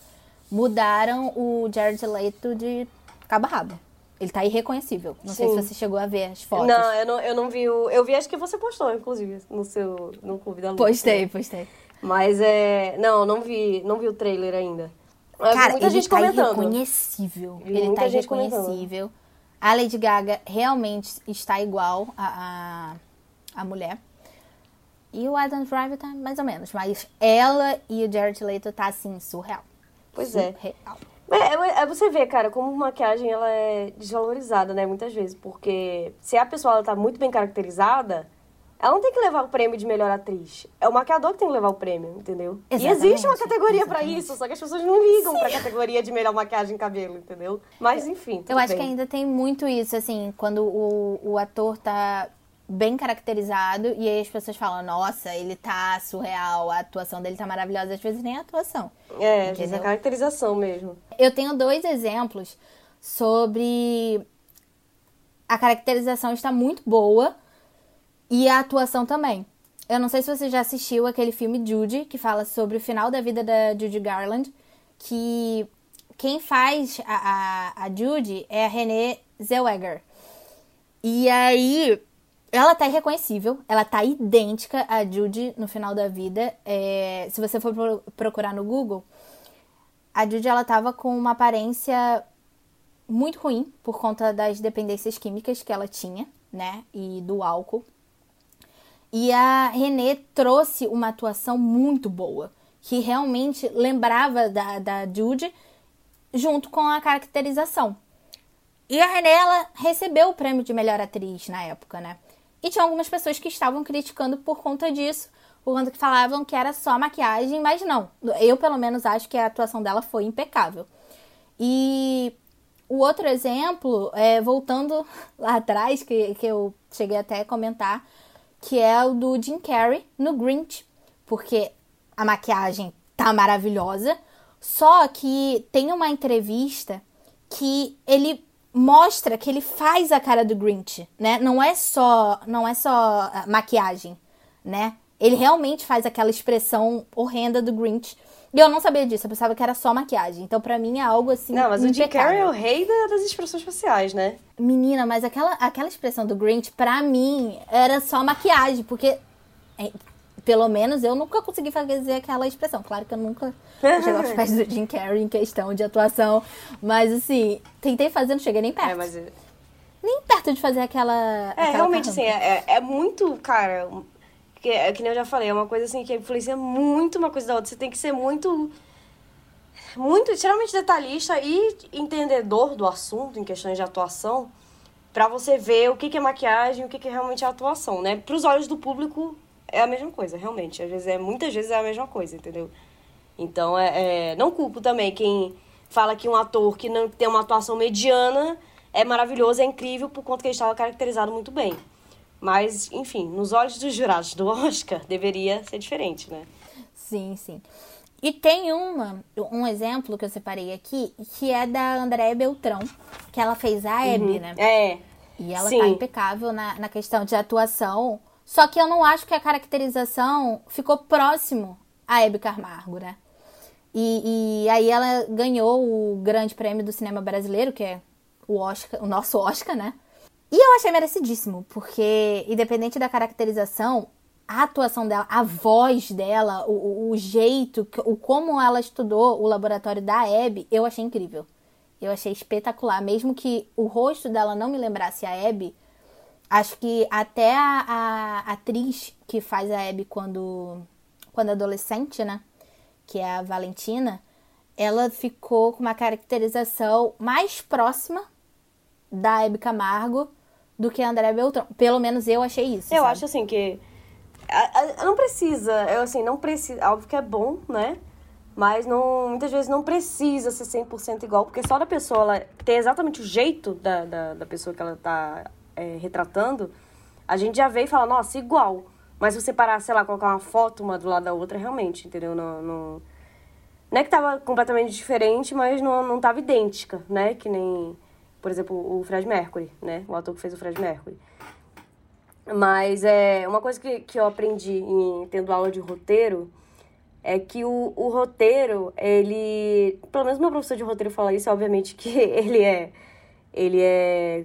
Mudaram o Jared Leto de cabo a rabo. Ele tá irreconhecível. Não sei Sim. se você chegou a ver as fotos. Não, eu não, eu não vi o. Eu vi, acho que você postou, inclusive, no seu. no Clube da Luz. Postei, postei. Mas é. Não, não vi, não vi o trailer ainda. Mas Cara, muita ele gente tá comentando. irreconhecível. Ele muita tá gente comentando. irreconhecível. A Lady Gaga realmente está igual a, a, a mulher. E o Adam Driver tá mais ou menos. Mas ela e o Jared Leto tá assim, surreal. Pois é. Surreal. É, é, é você vê, cara, como maquiagem ela é desvalorizada, né, muitas vezes. Porque se a pessoa ela tá muito bem caracterizada, ela não tem que levar o prêmio de melhor atriz. É o maquiador que tem que levar o prêmio, entendeu? E Exatamente, existe uma categoria exatamente. isso, só que as pessoas não ligam pra categoria de melhor maquiagem e cabelo, entendeu? Mas enfim, Eu acho bem. que ainda tem muito isso, assim, quando o, o ator tá bem caracterizado e aí as pessoas falam, nossa, ele tá surreal, a atuação dele tá maravilhosa, às vezes nem a atuação. É, às vezes é a caracterização mesmo. Eu tenho dois exemplos sobre a caracterização está muito boa e a atuação também. Eu não sei se você já assistiu aquele filme Judy, que fala sobre o final da vida da Judy Garland, que quem faz a, a, a Judy é a Renée Zellweger. E aí, ela tá irreconhecível, ela tá idêntica a Judy no final da vida. É, se você for procurar no Google, a Judy ela tava com uma aparência muito ruim por conta das dependências químicas que ela tinha, né? E do álcool. E a Renée trouxe uma atuação muito boa, que realmente lembrava da, da Judy, junto com a caracterização. E a Renée, ela recebeu o prêmio de melhor atriz na época, né? E tinha algumas pessoas que estavam criticando por conta disso, conta que falavam que era só maquiagem, mas não. Eu, pelo menos, acho que a atuação dela foi impecável. E o outro exemplo, é, voltando lá atrás, que, que eu cheguei até a comentar, que é o do Jim Carrey no Grinch, porque a maquiagem tá maravilhosa, só que tem uma entrevista que ele mostra que ele faz a cara do Grinch, né? Não é só, não é só maquiagem, né? Ele realmente faz aquela expressão horrenda do Grinch. E eu não sabia disso, eu pensava que era só maquiagem. Então, pra mim, é algo assim. Não, mas impecável. o Jim Carrey é o rei das expressões faciais, né? Menina, mas aquela, aquela expressão do Grinch, pra mim, era só maquiagem, porque. É, pelo menos eu nunca consegui fazer aquela expressão. Claro que eu nunca cheguei aos pés do Jim Carrey em questão de atuação. Mas assim, tentei fazer, não cheguei nem perto. É, mas. Nem perto de fazer aquela. É, aquela realmente, assim, é, é muito, cara, que, é, que nem eu já falei, é uma coisa assim que influencia muito uma coisa da outra. Você tem que ser muito. Muito, extremamente detalhista e entendedor do assunto em questões de atuação para você ver o que, que é maquiagem o que, que é realmente a atuação, né? Para os olhos do público é a mesma coisa, realmente. Às vezes é, muitas vezes é a mesma coisa, entendeu? Então, é, é não culpo também quem fala que um ator que não tem uma atuação mediana é maravilhoso, é incrível, por conta que ele estava caracterizado muito bem. Mas, enfim, nos olhos dos jurados do Oscar, deveria ser diferente, né? Sim, sim. E tem uma, um exemplo que eu separei aqui, que é da Andréa Beltrão, que ela fez a Abby, uhum. né? É. E ela sim. tá impecável na, na questão de atuação. Só que eu não acho que a caracterização ficou próximo a Abby Camargo, né? E, e aí ela ganhou o grande prêmio do cinema brasileiro, que é o Oscar, o nosso Oscar, né? E eu achei merecidíssimo, porque, independente da caracterização, a atuação dela, a voz dela, o, o jeito, o como ela estudou o laboratório da Abby, eu achei incrível. Eu achei espetacular. Mesmo que o rosto dela não me lembrasse a Abby, acho que até a, a atriz que faz a Abby quando, quando adolescente, né? Que é a Valentina, ela ficou com uma caracterização mais próxima da Abby Camargo do que a André Beltrão. Pelo menos eu achei isso. Eu sabe? acho assim que. A, a, não precisa, eu assim, não precisa. Óbvio que é bom, né? Mas não, muitas vezes não precisa ser 100% igual, porque só da pessoa ela ter exatamente o jeito da, da, da pessoa que ela tá é, retratando, a gente já vê e fala, nossa, igual. Mas se você parar, sei lá, colocar uma foto uma do lado da outra, realmente, entendeu? Não, não, não é que tava completamente diferente, mas não, não tava idêntica, né? Que nem por exemplo, o Fred Mercury, né? O ator que fez o Fred Mercury. Mas é uma coisa que, que eu aprendi em tendo aula de roteiro é que o, o roteiro, ele. Pelo menos meu professor de roteiro fala isso, obviamente que ele é. Ele é.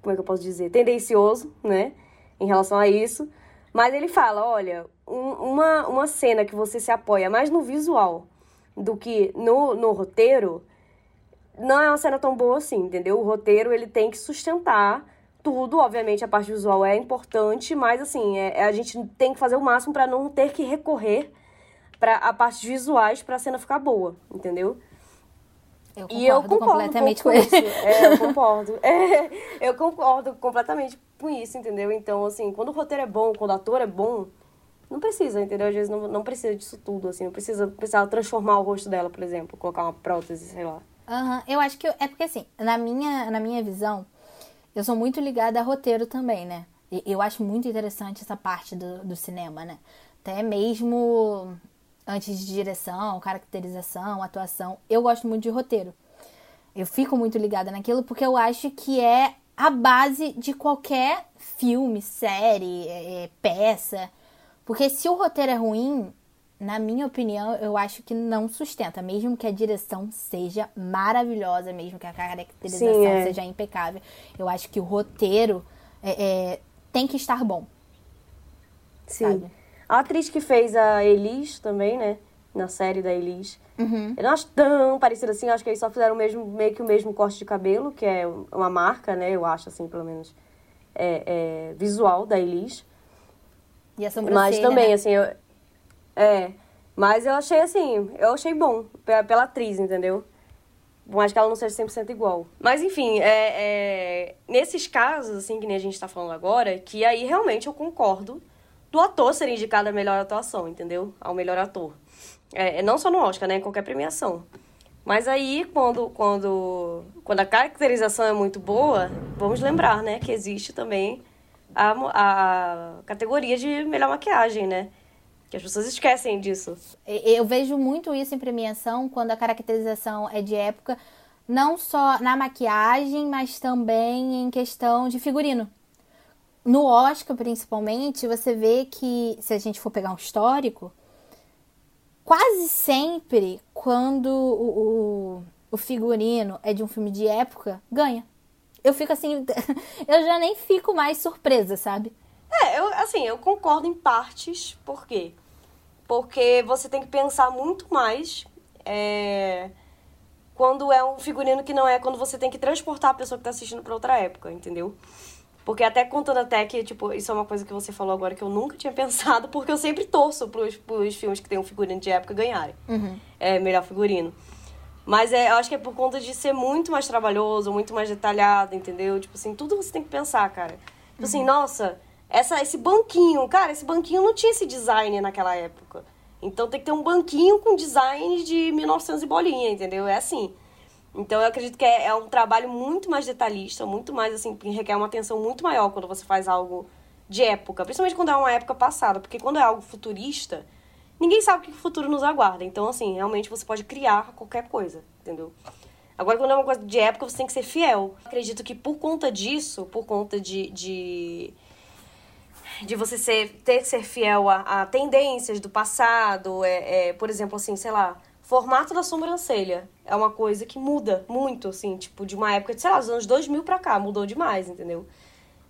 Como é que eu posso dizer? Tendencioso, né? Em relação a isso. Mas ele fala: olha, um, uma, uma cena que você se apoia mais no visual do que no, no roteiro não é uma cena tão boa assim, entendeu? O roteiro, ele tem que sustentar tudo, obviamente a parte visual é importante, mas assim, é, é a gente tem que fazer o máximo para não ter que recorrer para a parte visuais para a cena ficar boa, entendeu? Eu e eu concordo completamente com, com isso. É, eu concordo. É, eu concordo completamente com isso, entendeu? Então, assim, quando o roteiro é bom, quando o ator é bom, não precisa, entendeu? Às vezes não, não precisa disso tudo, assim. Não precisa precisar transformar o rosto dela, por exemplo, colocar uma prótese, sei lá. Uhum. Eu acho que. É porque assim, na minha, na minha visão, eu sou muito ligada a roteiro também, né? Eu acho muito interessante essa parte do, do cinema, né? Até mesmo antes de direção, caracterização, atuação. Eu gosto muito de roteiro. Eu fico muito ligada naquilo porque eu acho que é a base de qualquer filme, série, é, é peça. Porque se o roteiro é ruim, na minha opinião, eu acho que não sustenta. Mesmo que a direção seja maravilhosa, mesmo que a caracterização Sim, é. seja impecável, eu acho que o roteiro é, é, tem que estar bom. Sim. Sabe? A atriz que fez a Elis também, né? Na série da Elis. Uhum. Eu não acho tão parecida assim, acho que eles só fizeram mesmo, meio que o mesmo corte de cabelo, que é uma marca, né? Eu acho, assim, pelo menos, é, é visual da Elis. E a Mas também, né? assim, eu, é. Mas eu achei, assim, eu achei bom pela, pela atriz, entendeu? Por mais que ela não seja 100% igual. Mas, enfim, é, é, nesses casos, assim, que nem a gente tá falando agora, que aí realmente eu concordo do ator ser indicado a melhor atuação, entendeu? Ao melhor ator. É, é, não só no Oscar, né? Em qualquer premiação. Mas aí, quando, quando, quando a caracterização é muito boa, vamos lembrar, né? Que existe também a, a categoria de melhor maquiagem, né? Que as pessoas esquecem disso. Eu vejo muito isso em premiação, quando a caracterização é de época, não só na maquiagem, mas também em questão de figurino no Oscar, principalmente, você vê que, se a gente for pegar um histórico, quase sempre, quando o, o, o figurino é de um filme de época, ganha. Eu fico assim, eu já nem fico mais surpresa, sabe? É, eu, assim, eu concordo em partes, por quê? Porque você tem que pensar muito mais é, quando é um figurino que não é quando você tem que transportar a pessoa que tá assistindo para outra época, entendeu? Porque até contando até que, tipo, isso é uma coisa que você falou agora que eu nunca tinha pensado, porque eu sempre torço pros, pros filmes que tem um figurino de época ganharem. Uhum. É, melhor figurino. Mas é, eu acho que é por conta de ser muito mais trabalhoso, muito mais detalhado, entendeu? Tipo assim, tudo você tem que pensar, cara. Tipo assim, uhum. assim, nossa, essa, esse banquinho, cara, esse banquinho não tinha esse design naquela época. Então tem que ter um banquinho com design de 1900 e bolinha, entendeu? É assim. Então eu acredito que é, é, um trabalho muito mais detalhista, muito mais assim, que requer uma atenção muito maior quando você faz algo de época, principalmente quando é uma época passada, porque quando é algo futurista, ninguém sabe o que o futuro nos aguarda. Então, assim, realmente você pode criar qualquer coisa, entendeu? Agora, quando é uma coisa de época, você tem que ser fiel. Acredito que por conta disso, por conta de, de, de você ser, ter que ser fiel a, a tendências do passado, é, é, por exemplo, assim, sei lá, formato da sobrancelha é uma coisa que muda muito, assim, tipo, de uma época, de, sei lá, dos anos 2000 pra cá, mudou demais, entendeu?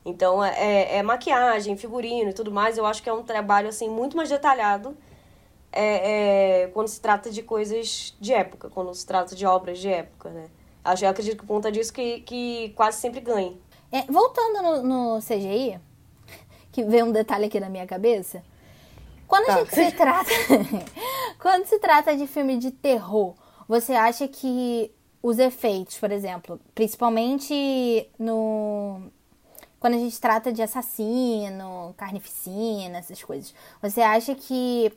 Então, é, é, é maquiagem, figurino e tudo mais, eu acho que é um trabalho, assim, muito mais detalhado é, é, quando se trata de coisas de época, quando se trata de obras de época, né? Acho, eu acredito que por conta disso que, que quase sempre ganha. É, voltando no, no CGI, que veio um detalhe aqui na minha cabeça, quando tá. a gente se trata. quando se trata de filme de terror, você acha que os efeitos, por exemplo, principalmente no. Quando a gente trata de assassino, carnificina, essas coisas, você acha que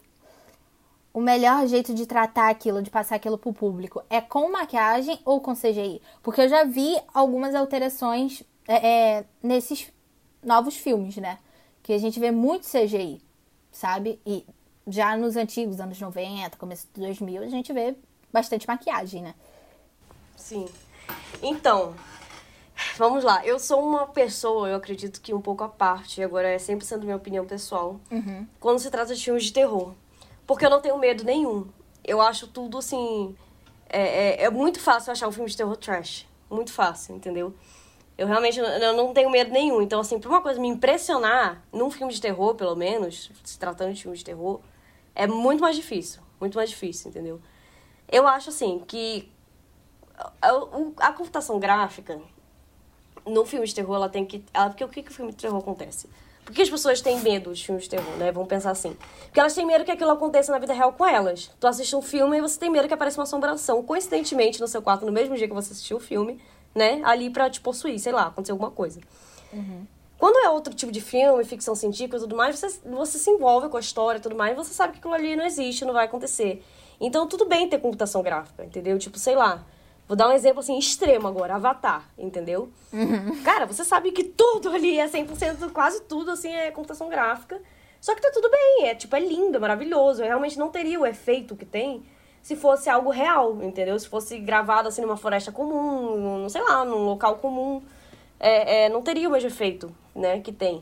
o melhor jeito de tratar aquilo, de passar aquilo pro público, é com maquiagem ou com CGI? Porque eu já vi algumas alterações é, é, nesses novos filmes, né? Que a gente vê muito CGI sabe? E já nos antigos anos 90, começo de 2000, a gente vê bastante maquiagem, né? Sim. Então, vamos lá. Eu sou uma pessoa, eu acredito que um pouco à parte, agora é sempre sendo minha opinião pessoal, uhum. quando se trata de filmes de terror. Porque eu não tenho medo nenhum. Eu acho tudo assim. É, é, é muito fácil achar um filme de terror trash. Muito fácil, entendeu? Eu realmente eu não tenho medo nenhum. Então, assim, pra uma coisa me impressionar, num filme de terror, pelo menos, se tratando de filme de terror, é muito mais difícil. Muito mais difícil, entendeu? Eu acho, assim, que a, a computação gráfica no filme de terror, ela tem que. Ela, porque o que, que o filme de terror acontece? Por que as pessoas têm medo de filmes de terror, né? Vamos pensar assim. Porque elas têm medo que aquilo aconteça na vida real com elas. Tu assiste um filme e você tem medo que apareça uma assombração, coincidentemente, no seu quarto, no mesmo dia que você assistiu o filme né, ali pra te possuir, sei lá, acontecer alguma coisa. Uhum. Quando é outro tipo de filme, ficção científica e tudo mais, você, você se envolve com a história e tudo mais, você sabe que aquilo ali não existe, não vai acontecer. Então, tudo bem ter computação gráfica, entendeu? Tipo, sei lá, Vou dar um exemplo assim extremo agora, Avatar, entendeu? Uhum. Cara, você sabe que tudo ali é 100%, quase tudo assim é computação gráfica. Só que tá tudo bem, é tipo, é lindo, é maravilhoso. Eu realmente não teria o efeito que tem se fosse algo real, entendeu? Se fosse gravado assim numa floresta comum, num, sei lá, num local comum. É, é, não teria o mesmo efeito, né, que tem.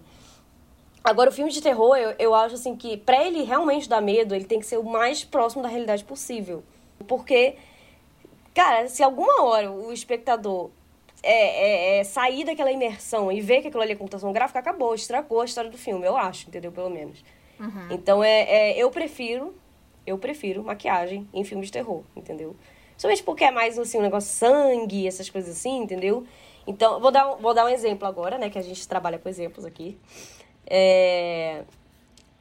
Agora, o filme de terror, eu, eu acho assim que pra ele realmente dar medo, ele tem que ser o mais próximo da realidade possível. Porque Cara, se alguma hora o espectador é, é, é, sair daquela imersão e ver que aquilo ali é computação gráfica, acabou, estragou a história do filme, eu acho, entendeu? Pelo menos. Uhum. Então, é, é, eu prefiro, eu prefiro maquiagem em filmes de terror, entendeu? Somente porque é mais, assim, um negócio sangue, essas coisas assim, entendeu? Então, vou dar, vou dar um exemplo agora, né? Que a gente trabalha com exemplos aqui. É...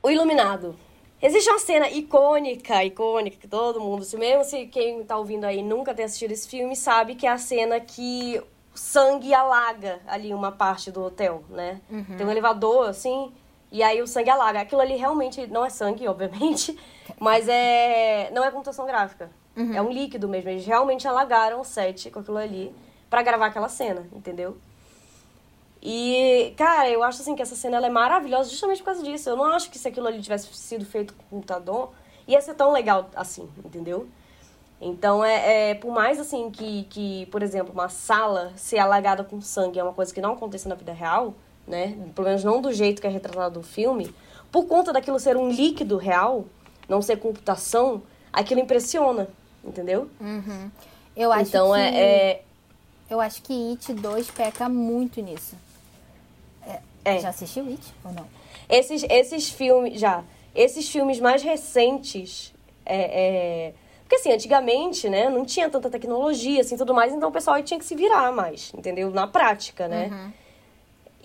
O Iluminado. Existe uma cena icônica, icônica, que todo mundo, se mesmo se quem tá ouvindo aí nunca ter assistido esse filme, sabe que é a cena que sangue alaga ali uma parte do hotel, né? Uhum. Tem um elevador, assim, e aí o sangue alaga. Aquilo ali realmente não é sangue, obviamente, mas é não é computação gráfica. Uhum. É um líquido mesmo. Eles realmente alagaram o set com aquilo ali para gravar aquela cena, entendeu? E, cara, eu acho assim que essa cena ela é maravilhosa justamente por causa disso. Eu não acho que se aquilo ali tivesse sido feito com computador, ia ser tão legal assim, entendeu? Então, é, é por mais assim que, que, por exemplo, uma sala ser alagada com sangue é uma coisa que não acontece na vida real, né? Pelo menos não do jeito que é retratado no filme, por conta daquilo ser um líquido real, não ser computação, aquilo impressiona, entendeu? Uhum. Eu acho então, que... é, é... Eu acho que It 2 peca muito nisso. É. Já assistiu It ou não? Esses, esses filmes, já. Esses filmes mais recentes, é, é... Porque assim, antigamente, né, não tinha tanta tecnologia, assim, tudo mais, então o pessoal tinha que se virar mais, entendeu? Na prática, né? Uhum.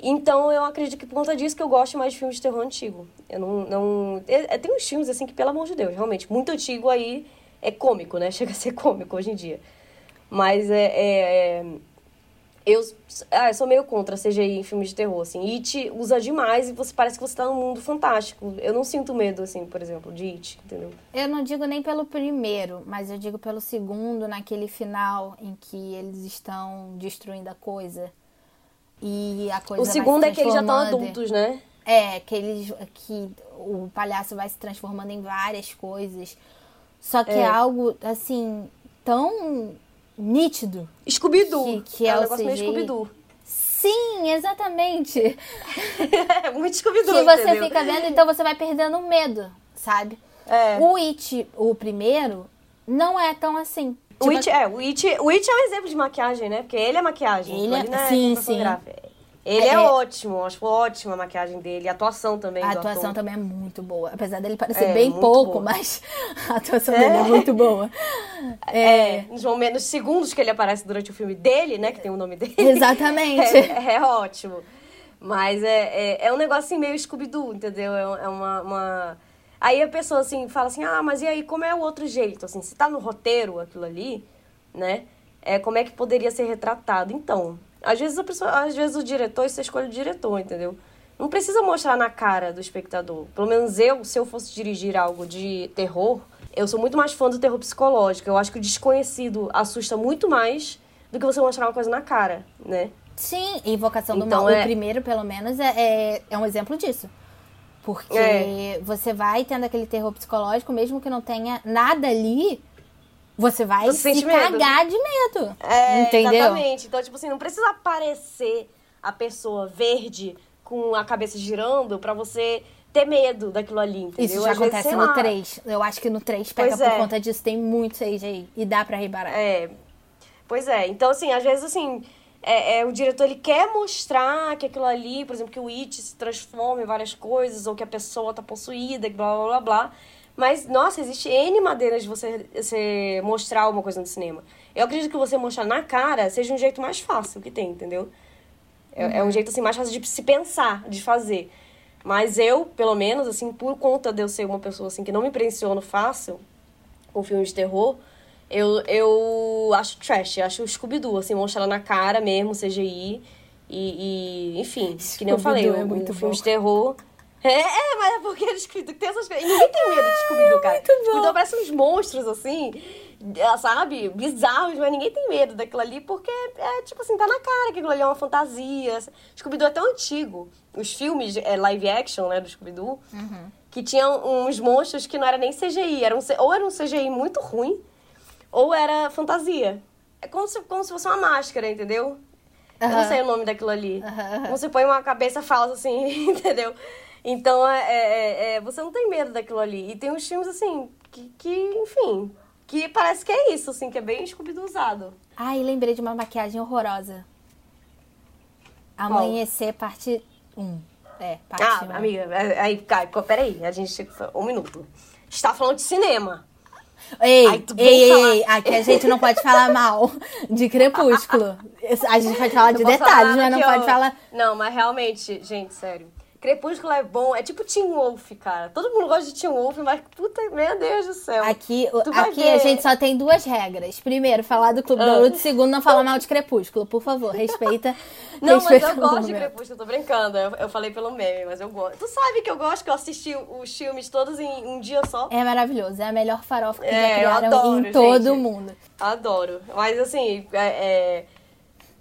Então eu acredito que por conta disso que eu gosto mais de filmes de terror antigo. Eu não. não... É, é tem uns filmes, assim, que, pelo amor de Deus, realmente, muito antigo aí é cômico, né? Chega a ser cômico hoje em dia. Mas é, é, é eu, ah, eu sou meio contra CGI em filmes de terror, assim. It usa demais e você parece que você tá num mundo fantástico. Eu não sinto medo, assim, por exemplo, de It, entendeu? Eu não digo nem pelo primeiro, mas eu digo pelo segundo, naquele final em que eles estão destruindo a coisa. E a coisa O segundo é que eles já estão adultos, né? É, que eles que o palhaço vai se transformando em várias coisas. Só que é, é algo assim tão nítido. Scooby-Doo. Que, que é, é um o negócio meio Scooby-Doo. Sim, exatamente. é, muito Scooby-Doo, Que você entendeu? fica vendo, então você vai perdendo medo, sabe? É. O It, o primeiro, não é tão assim. O tipo, It, é, o It, o It é um exemplo de maquiagem, né? Porque ele é maquiagem. Ele, ele é, sim, sim. Ele é, é, ótimo, acho ótima a maquiagem dele. A atuação também. A atuação também é muito boa. Apesar dele parecer é, bem pouco, boa. mas a atuação é. dele é muito boa. É, é. nos momentos segundos que ele aparece durante o filme dele, né? Que tem o nome dele. Exatamente. É, é, ótimo. Mas é, é, é um negócio assim meio Scooby-Doo, entendeu? É, uma, uma. Aí a pessoa assim fala assim: ah, mas e aí, como é o outro jeito? Assim, se tá no roteiro aquilo ali, né? É, como é que poderia ser retratado? Então, às vezes a pessoa, às vezes o diretor, você escolhe o diretor, entendeu? Não precisa mostrar na cara do espectador. Pelo menos eu, se eu fosse dirigir algo de terror, eu sou muito mais fã do terror psicológico. Eu acho que o desconhecido assusta muito mais do que você mostrar uma coisa na cara, né? Sim, Invocação então, do Mal, é... o primeiro, pelo menos, é, é, é um exemplo disso. Porque é. você vai tendo aquele terror psicológico, mesmo que não tenha nada ali, você vai você se cagar de medo. É, entendeu? Exatamente. Então, tipo assim, não precisa aparecer a pessoa verde com a cabeça girando para você ter medo daquilo ali, entendeu? Isso já Às acontece vezes, no lá. 3. Eu acho que no 3 pega pois por é. conta disso, tem muito CGI e dá para reparar. É. Pois é. Então, assim, às vezes, assim, é, é, o diretor ele quer mostrar que aquilo ali, por exemplo, que o It se transforma em várias coisas, ou que a pessoa tá possuída, blá blá blá blá. Mas, nossa, existe N maneiras de você, você mostrar alguma coisa no cinema. Eu acredito que você mostrar na cara seja um jeito mais fácil que tem, entendeu? É, uhum. é um jeito, assim, mais fácil de se pensar, de fazer. Mas eu, pelo menos, assim, por conta de eu ser uma pessoa, assim, que não me impressiono fácil com filmes de terror, eu, eu acho trash, acho Scooby-Doo, assim, mostrar na cara mesmo, CGI. E, e enfim, que nem eu falei, é muito um filme de terror é, é, mas é porque eles tem essas coisas. E ninguém tem medo de Scooby-Doo, cara. Scooby-Doo parece uns monstros, assim, é, sabe, bizarros, mas ninguém tem medo daquilo ali, porque é tipo assim, tá na cara que aquilo ali é uma fantasia. Scooby-Doo é tão antigo. Os filmes é, live action, né, do Scooby-Doo, Uhum. que tinham uns monstros que não era nem CGI, era um, ou era um CGI muito ruim, ou era fantasia. É como se, como se fosse uma máscara, entendeu? Eu não sei o nome daquilo ali. Você põe uma cabeça falsa assim, entendeu? Então, é, é- é- você não tem medo daquilo ali. E tem uns filmes, assim, que, que, enfim, que parece que é isso, assim, que é bem scooby usado. Ai, lembrei de uma maquiagem horrorosa. Amanhecer, parte 1. É, parte Ah, 1. amiga, é- aí, Caio, peraí, a gente, um minuto. Está falando de cinema. Ei, Ai, ei, falar- ei, aqui a gente não pode falar mal de Crepúsculo. A gente pode falar de Não posso detalhes, mas não que pode eu- falar. Não, mas realmente, gente, sério. Crepúsculo é bom, é tipo Teen Wolf, cara. Todo mundo gosta de Teen Wolf, mas puta, meu Deus do céu. Aqui, o- aqui ver. a gente só tem duas regras. Primeiro, falar do Clube Ah. da Luta. Segundo, não falar mal de Crepúsculo. Por favor, respeita. Não, mas respeita eu o gosto de. Crepúsculo, eu tô brincando. Eu, eu falei pelo meme, mas eu gosto. Tu sabe que eu gosto que eu assisti os filmes todos em um dia só? É maravilhoso. É a melhor farofa que É, já eu criaram adoro, em todo mundo. Adoro. Mas assim, é, é,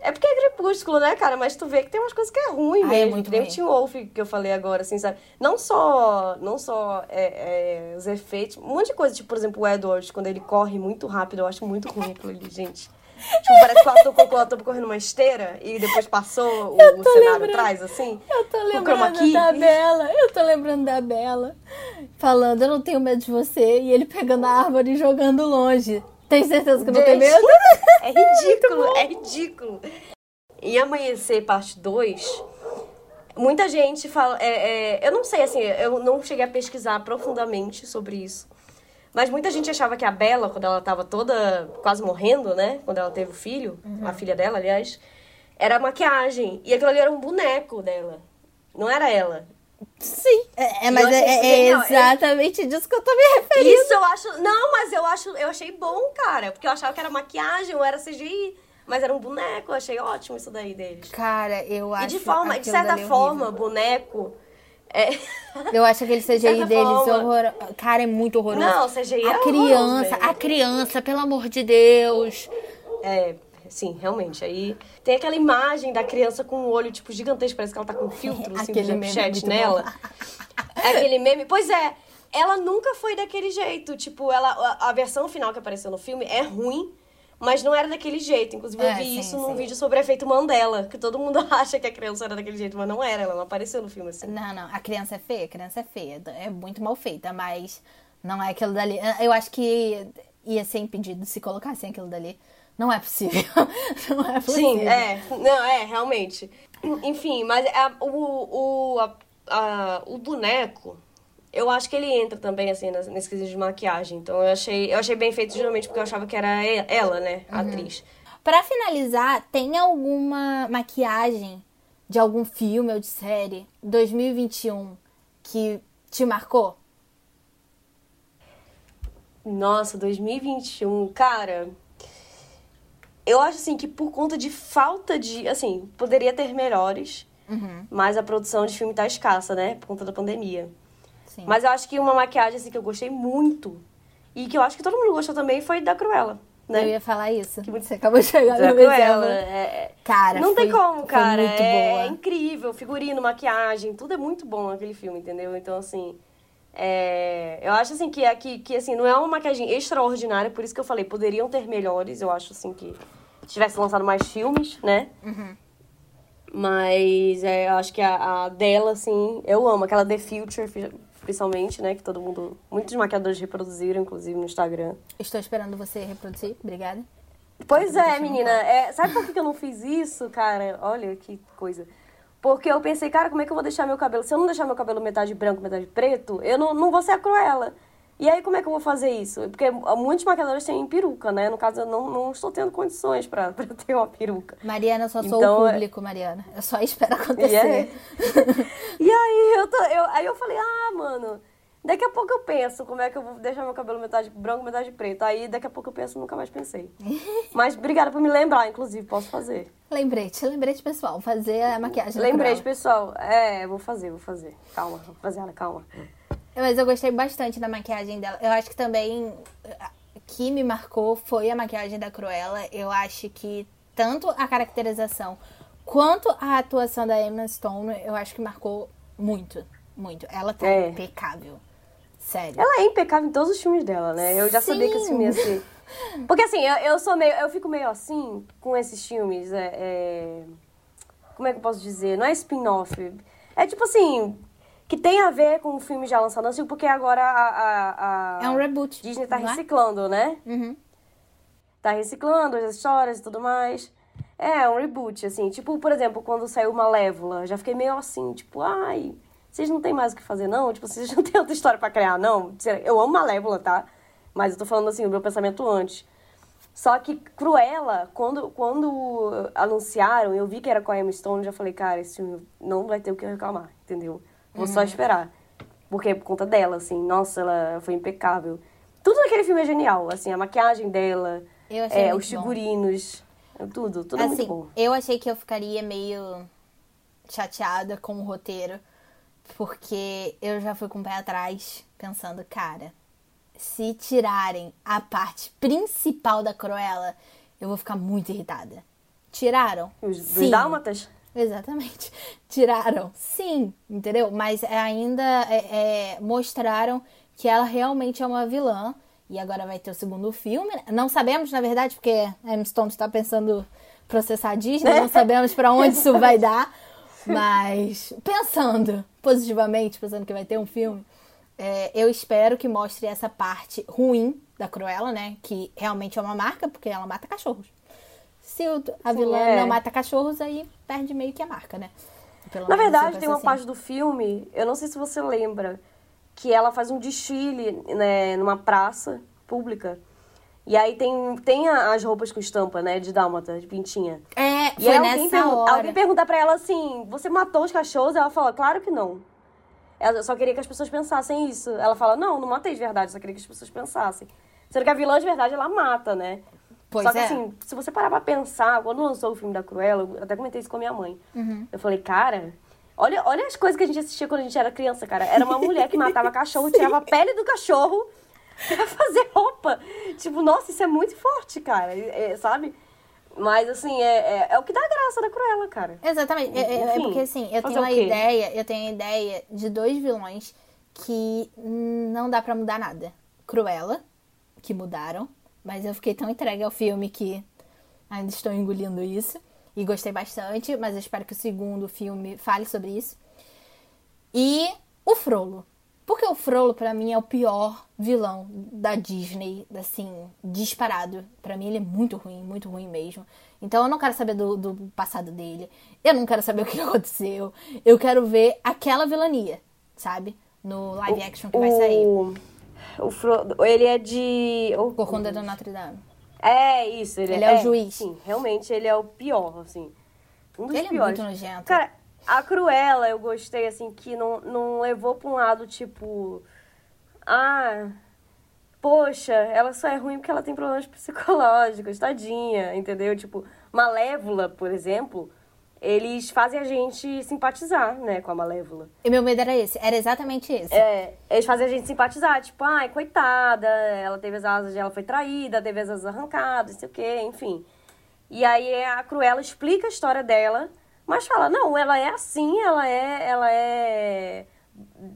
é porque é crepúsculo, né, cara? Mas tu vê que tem umas coisas que é ruim Ah, é mesmo. muito que nem ruim. o Teen Wolf que eu falei agora, assim, sabe? Não só, não só é, é, os efeitos, um monte de coisa. Tipo, por exemplo, o Edward, quando ele corre muito rápido, eu acho muito ruim aquilo ali, gente. Tipo, parece que o ator colocou o ator correndo uma esteira e depois passou o, o cenário lembrando. atrás, assim. Eu tô lembrando da Bela. Eu tô lembrando da Bela. Falando, eu não tenho medo de você. E ele pegando a árvore e jogando longe. Tem certeza que não tem medo? É ridículo, é ridículo. Em Amanhecer, parte 2, muita gente fala. é, é, eu não sei, assim, eu não cheguei a pesquisar profundamente sobre isso. Mas muita gente achava que a Bela, quando ela tava toda quase morrendo, né? Quando ela teve o filho, a filha dela, aliás, era maquiagem. E aquilo ali era um boneco dela. Não era ela. Sim. É, é, mas é, é genial. exatamente disso que eu tô me referindo. Isso eu acho. Não, mas eu acho. Eu achei bom, cara. Porque eu achava que era maquiagem ou era CGI. Mas era um boneco. Eu achei ótimo isso daí deles. Cara, eu acho. E de forma, de certa forma, horrível. boneco. É... Eu acho aquele CGI certa deles forma- horroroso. Cara, é muito horroroso. Não, CGI é A horroroso criança, a criança, pelo amor de Deus. é, sim, realmente. Aí tem aquela imagem da criança com um olho, tipo, gigantesco, parece que ela tá com um filtro assim, do Aquele meme é nela. bom. É aquele meme. Pois é, ela nunca foi daquele jeito. Tipo, ela, a, a versão final que apareceu no filme é ruim. Mas não era daquele jeito. Inclusive, eu É, vi sim, isso num sim. vídeo sobre efeito Mandela. Que todo mundo acha que a criança era daquele jeito, mas não era. Ela não apareceu no filme assim. Não, não. A criança é feia, a criança é feia. É muito mal feita, mas não é aquilo dali. Eu acho que ia ser impedido se colocassem aquilo dali. Não é possível. Não é possível. Sim, é. Não, é, realmente. Enfim, mas a- o, o, a- a- o boneco, eu acho que ele entra também, assim, nas- nesse quesito de maquiagem. Então eu achei, eu achei bem feito, geralmente, porque eu achava que era ela, né, a atriz. Pra finalizar, tem alguma maquiagem de algum filme ou de série 2021 que te marcou? Nossa, 2021, cara. Eu acho assim que por conta de falta de. Assim, poderia ter melhores, mas a produção de filme tá escassa, né? Por conta da pandemia. Sim. Mas eu acho que uma maquiagem assim, que eu gostei muito e que eu acho que todo mundo gostou também foi da Cruella, Eu né? ia falar isso. Você acabou de chegar Da no Cruella. exemplo. É, Cara, não tem foi- como, foi cara. muito é boa. incrível, figurino, maquiagem, tudo é muito bom naquele filme, entendeu? Então, assim, é, eu acho assim que, que, que assim, não é uma maquiagem extraordinária, por isso que eu falei, poderiam ter melhores, eu acho assim que se tivesse lançado mais filmes, né? Uhum. Mas é, eu acho que a, a dela, assim, eu amo. Aquela The Future, principalmente, né? Que todo mundo. Muitos maquiadores reproduziram, inclusive, no Instagram. Estou esperando você reproduzir. Obrigada. Pois é, deixando menina. É, sabe por que eu não fiz isso, cara? Olha que coisa. Porque eu pensei, cara, como é que eu vou deixar meu cabelo? Se eu não deixar meu cabelo metade branco, metade preto, eu não, não vou ser a Cruella. E aí, como é que eu vou fazer isso? Porque muitos maquiadores têm peruca, né? No caso, eu não, não estou tendo condições pra ter uma peruca. Mariana, eu só sou Então, o é- público, Mariana. Eu só espero E, é- acontecer. e aí, eu, tô, eu, aí eu falei, ah, mano, daqui a pouco eu penso como é que eu vou deixar meu cabelo metade branco, metade preto. Aí daqui a pouco eu penso, nunca mais pensei. Mas obrigada por me lembrar, inclusive, posso fazer. Lembrete, lembrete, pessoal. Fazer a maquiagem. Cruella. pessoal. É, vou fazer, vou fazer. Calma, rapaziada, calma. Mas eu gostei bastante da maquiagem dela. Eu acho que também que me marcou foi a maquiagem da Cruella. Eu acho que tanto a caracterização quanto a atuação da Emma Stone, eu acho que marcou muito, muito. Ela tá é. impecável. Sério. Ela é impecável em todos os filmes dela, né? Eu já Sim. sabia que esse filme ia ser. Porque assim, eu, eu sou meio. Eu fico meio assim com esses filmes. É, é... Como é que eu posso dizer? Não é spin-off. É tipo assim. Que tem a ver com o filme já lançado assim, porque agora a, a, a, É um reboot. Disney tá é? reciclando, né? Uhum. Tá reciclando as histórias e tudo mais. É, um reboot, assim. Tipo, por exemplo, quando saiu Malévola, já fiquei meio assim, tipo, ai, vocês não tem mais o que fazer, não? Tipo, vocês não tem outra história para criar, não? Eu amo Malévola, tá? Mas eu tô falando assim, o meu pensamento antes. Só que Cruella, quando, quando anunciaram, eu vi que era com a Emma Stone, já falei, cara, esse filme não vai ter o que reclamar, entendeu? Vou uhum. só esperar. Porque é por conta dela, assim, nossa, ela foi impecável. Tudo naquele filme é genial, assim, a maquiagem dela, é, os figurinos, bom. tudo, tudo assim, é muito bom. Eu achei que eu ficaria meio chateada com o roteiro, porque eu já fui com o pé atrás, pensando, cara, se tirarem a parte principal da Cruella, eu vou ficar muito irritada. Tiraram? Os Sim. dálmatas? Exatamente. Tiraram, sim, entendeu? Mas ainda é, é, mostraram que ela realmente é uma vilã. E agora vai ter o segundo filme. Não sabemos, na verdade, porque a Emma Stone está pensando processar a Disney. Não sabemos para onde isso vai dar. Mas pensando positivamente, pensando que vai ter um filme, é, eu espero que mostre essa parte ruim da Cruella, né? Que realmente é uma marca, porque ela mata cachorros. Se a Sim, vilã é. não mata cachorros, aí perde meio que a marca, né? Pelo Na verdade, tem uma assim. parte do filme, eu não sei se você lembra, que ela faz um desfile né, numa praça pública. E aí tem, tem as roupas com estampa, né? De dálmata, de pintinha. É, e foi nessa pergun hora. Alguém pergunta pra ela assim, você matou os cachorros? Ela fala, claro que não. Ela só queria que as pessoas pensassem isso. Ela fala, não, não matei de verdade, só queria que as pessoas pensassem. Sendo que a vilã de verdade, ela mata, né? Pois só que é. assim, se você parar pra pensar, quando lançou o filme da Cruella, eu até comentei isso com a minha mãe. Uhum. Eu falei, cara, olha, olha as coisas que a gente assistia quando a gente era criança, cara. Era uma mulher que matava cachorro, tirava a pele do cachorro pra fazer roupa. Tipo, nossa, isso é muito forte, cara. É, sabe? Mas, assim, é, é, é, o que dá graça da Cruella, cara. Exatamente. É, é, é porque, assim, eu tenho uma ideia, eu tenho a ideia de dois vilões que não dá para mudar nada. Cruella, que mudaram, mas eu fiquei tão entregue ao filme que ainda estou engolindo isso. E gostei bastante, mas eu espero que o segundo filme fale sobre isso. E o Frollo. Porque o Frollo, para mim, é o pior vilão da Disney, assim, disparado. para mim, ele é muito ruim, muito ruim mesmo. Então, eu não quero saber do, do passado dele. Eu não quero saber o que aconteceu. Eu quero ver aquela vilania, sabe? No live o, action que vai sair. O, o Frodo, ele é de... O Corcunda da Notre Dame. É, isso. Ele, ele é, é, o juiz. Sim, realmente, ele é o pior, assim. Um dos ele piores. é muito nojento. Cara, a Cruella, eu gostei, assim, que não, não levou pra um lado, tipo... Ah, poxa, ela só é ruim porque ela tem problemas psicológicos, tadinha, entendeu? Tipo, Malévola, por exemplo, eles fazem a gente simpatizar, né, com a Malévola. E meu medo era esse, era exatamente esse. É, eles fazem a gente simpatizar, tipo, ai, coitada, ela teve as asas, ela foi traída, teve as asas arrancadas, não sei o quê, enfim. E aí a Cruella explica a história dela mas fala, não, ela é assim, ela é. Ela é.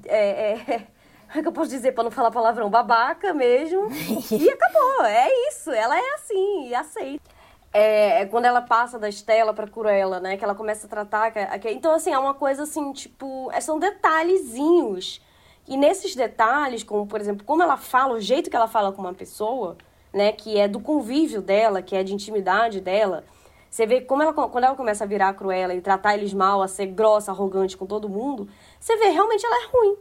É. é como é que eu posso dizer para não falar palavrão? Babaca mesmo. e acabou. É isso. Ela é assim e aceita. É, é quando ela passa da Estela pra Cruella, né? Que ela começa a tratar. Que, então, assim, é uma coisa assim, tipo. É, são detalhezinhos. E nesses detalhes, como por exemplo, como ela fala, o jeito que ela fala com uma pessoa, né? Que é do convívio dela, que é de intimidade dela você vê como ela, quando ela começa a virar cruela e tratar eles mal, a ser grossa, arrogante com todo mundo, você vê realmente ela é ruim,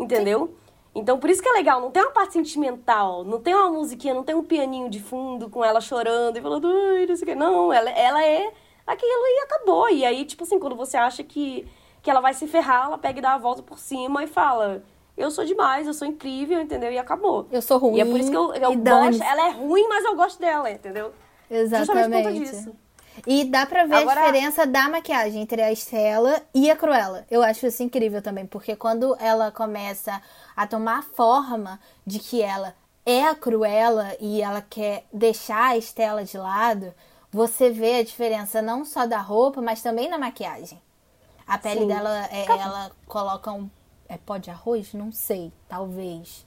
entendeu? Sim. Então por isso que é legal, não tem uma parte sentimental, não tem uma musiquinha, não tem um pianinho de fundo com ela chorando e falando, ai, não sei o que. Não, ela, ela é aquilo e acabou. E aí, tipo assim, quando você acha que, que ela vai se ferrar, ela pega e dá a volta por cima e fala, eu sou demais, eu sou incrível, entendeu? E acabou. Eu sou ruim. E é por isso que eu, eu gosto. Ela é ruim, mas eu gosto dela, entendeu? Exatamente. Justamente por conta disso. E dá pra ver Agora... a diferença da maquiagem entre a Estela e a Cruella. Eu acho isso incrível também, porque quando ela começa a tomar a forma de que ela é a Cruella e ela quer deixar a Estela de lado, você vê a diferença não só da roupa, mas também na maquiagem. A pele Sim. dela, é, ela coloca um é pó de arroz? Não sei, talvez.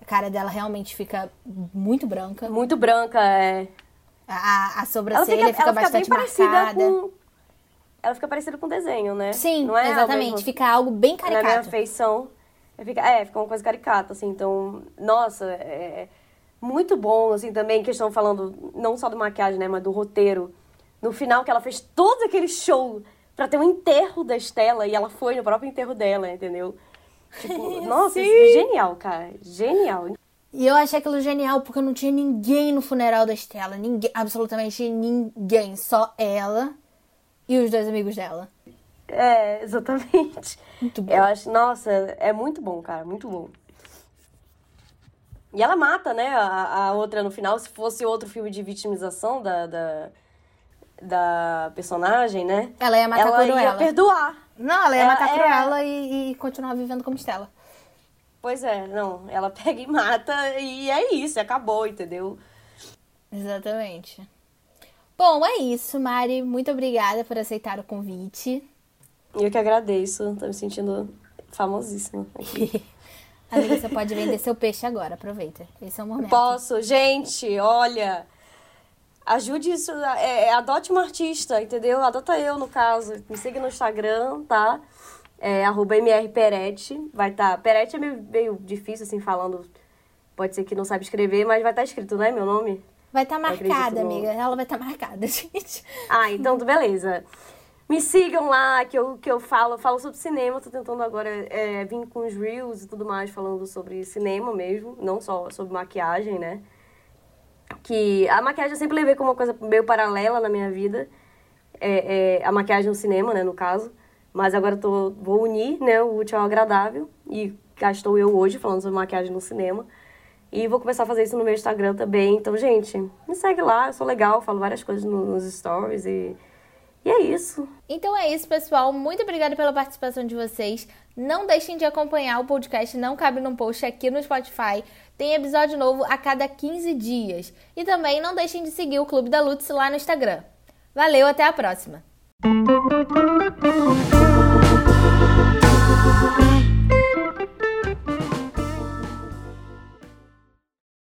A cara dela realmente fica muito branca. Muito branca, é. A, a sobrancelha fica, fica bastante marcada. Com... Ela fica parecida com desenho, né? Sim, não é exatamente. Fica algo bem caricato. Na minha feição. Fica, é, fica uma coisa caricata, assim. Então, nossa, é muito bom, assim, também, que estão falando não só do maquiagem, né, mas do roteiro. No final, que ela fez todo aquele show pra ter um enterro da Estela e ela foi no próprio enterro dela, entendeu? Tipo, nossa, genial, cara. Genial. E eu achei aquilo genial porque não tinha ninguém no funeral da Estela. Ninguém, absolutamente ninguém. Só ela e os dois amigos dela. É, exatamente. Muito bom. Eu acho, nossa, é muito bom, cara, muito bom. E ela mata, né, a, a outra no final. Se fosse outro filme de vitimização da, da, da personagem, né? Ela ia matar ela Cruella. ia perdoar. Não, ela ia ela, matar é... Cruella e, e continuar vivendo como Estela. Pois é, não. Ela pega e mata e é isso, acabou, entendeu? Exatamente. Bom, é isso, Mari. Muito obrigada por aceitar o convite. Eu que agradeço. Tô me sentindo famosíssima aqui. Amiga, você pode vender seu peixe agora, aproveita. Esse é o momento. Posso, gente, olha. Ajude isso, é, é, adote uma artista, entendeu? Adota eu, no caso. Me siga no Instagram, tá? É, arroba mrperete. Vai estar. Tá, Perete é meio, meio difícil, assim, falando. Pode ser que não sabe escrever, mas vai estar tá escrito, né, meu nome? Vai estar tá marcada, amiga. Ela vai estar tá marcada, gente. Ah, então beleza. Me sigam lá, que eu, que eu falo, eu falo sobre cinema, tô tentando agora é, vir com os reels e tudo mais, falando sobre cinema mesmo, não só sobre maquiagem, né? Que a maquiagem eu sempre levei como uma coisa meio paralela na minha vida. É, é, a maquiagem no cinema, né, no caso. Mas agora tô, vou unir, né, o útil ao agradável. E cá estou eu hoje falando sobre maquiagem no cinema. E vou começar a fazer isso no meu Instagram também. Então, gente, me segue lá, eu sou legal, falo várias coisas nos stories e e é isso. Então é isso, pessoal. Muito obrigada pela participação de vocês. Não deixem de acompanhar o podcast Não Cabe Num Post aqui no Spotify. Tem episódio novo a cada 15 dias. E também não deixem de seguir o Clube da Lutz lá no Instagram. Valeu, até a próxima! Thank you.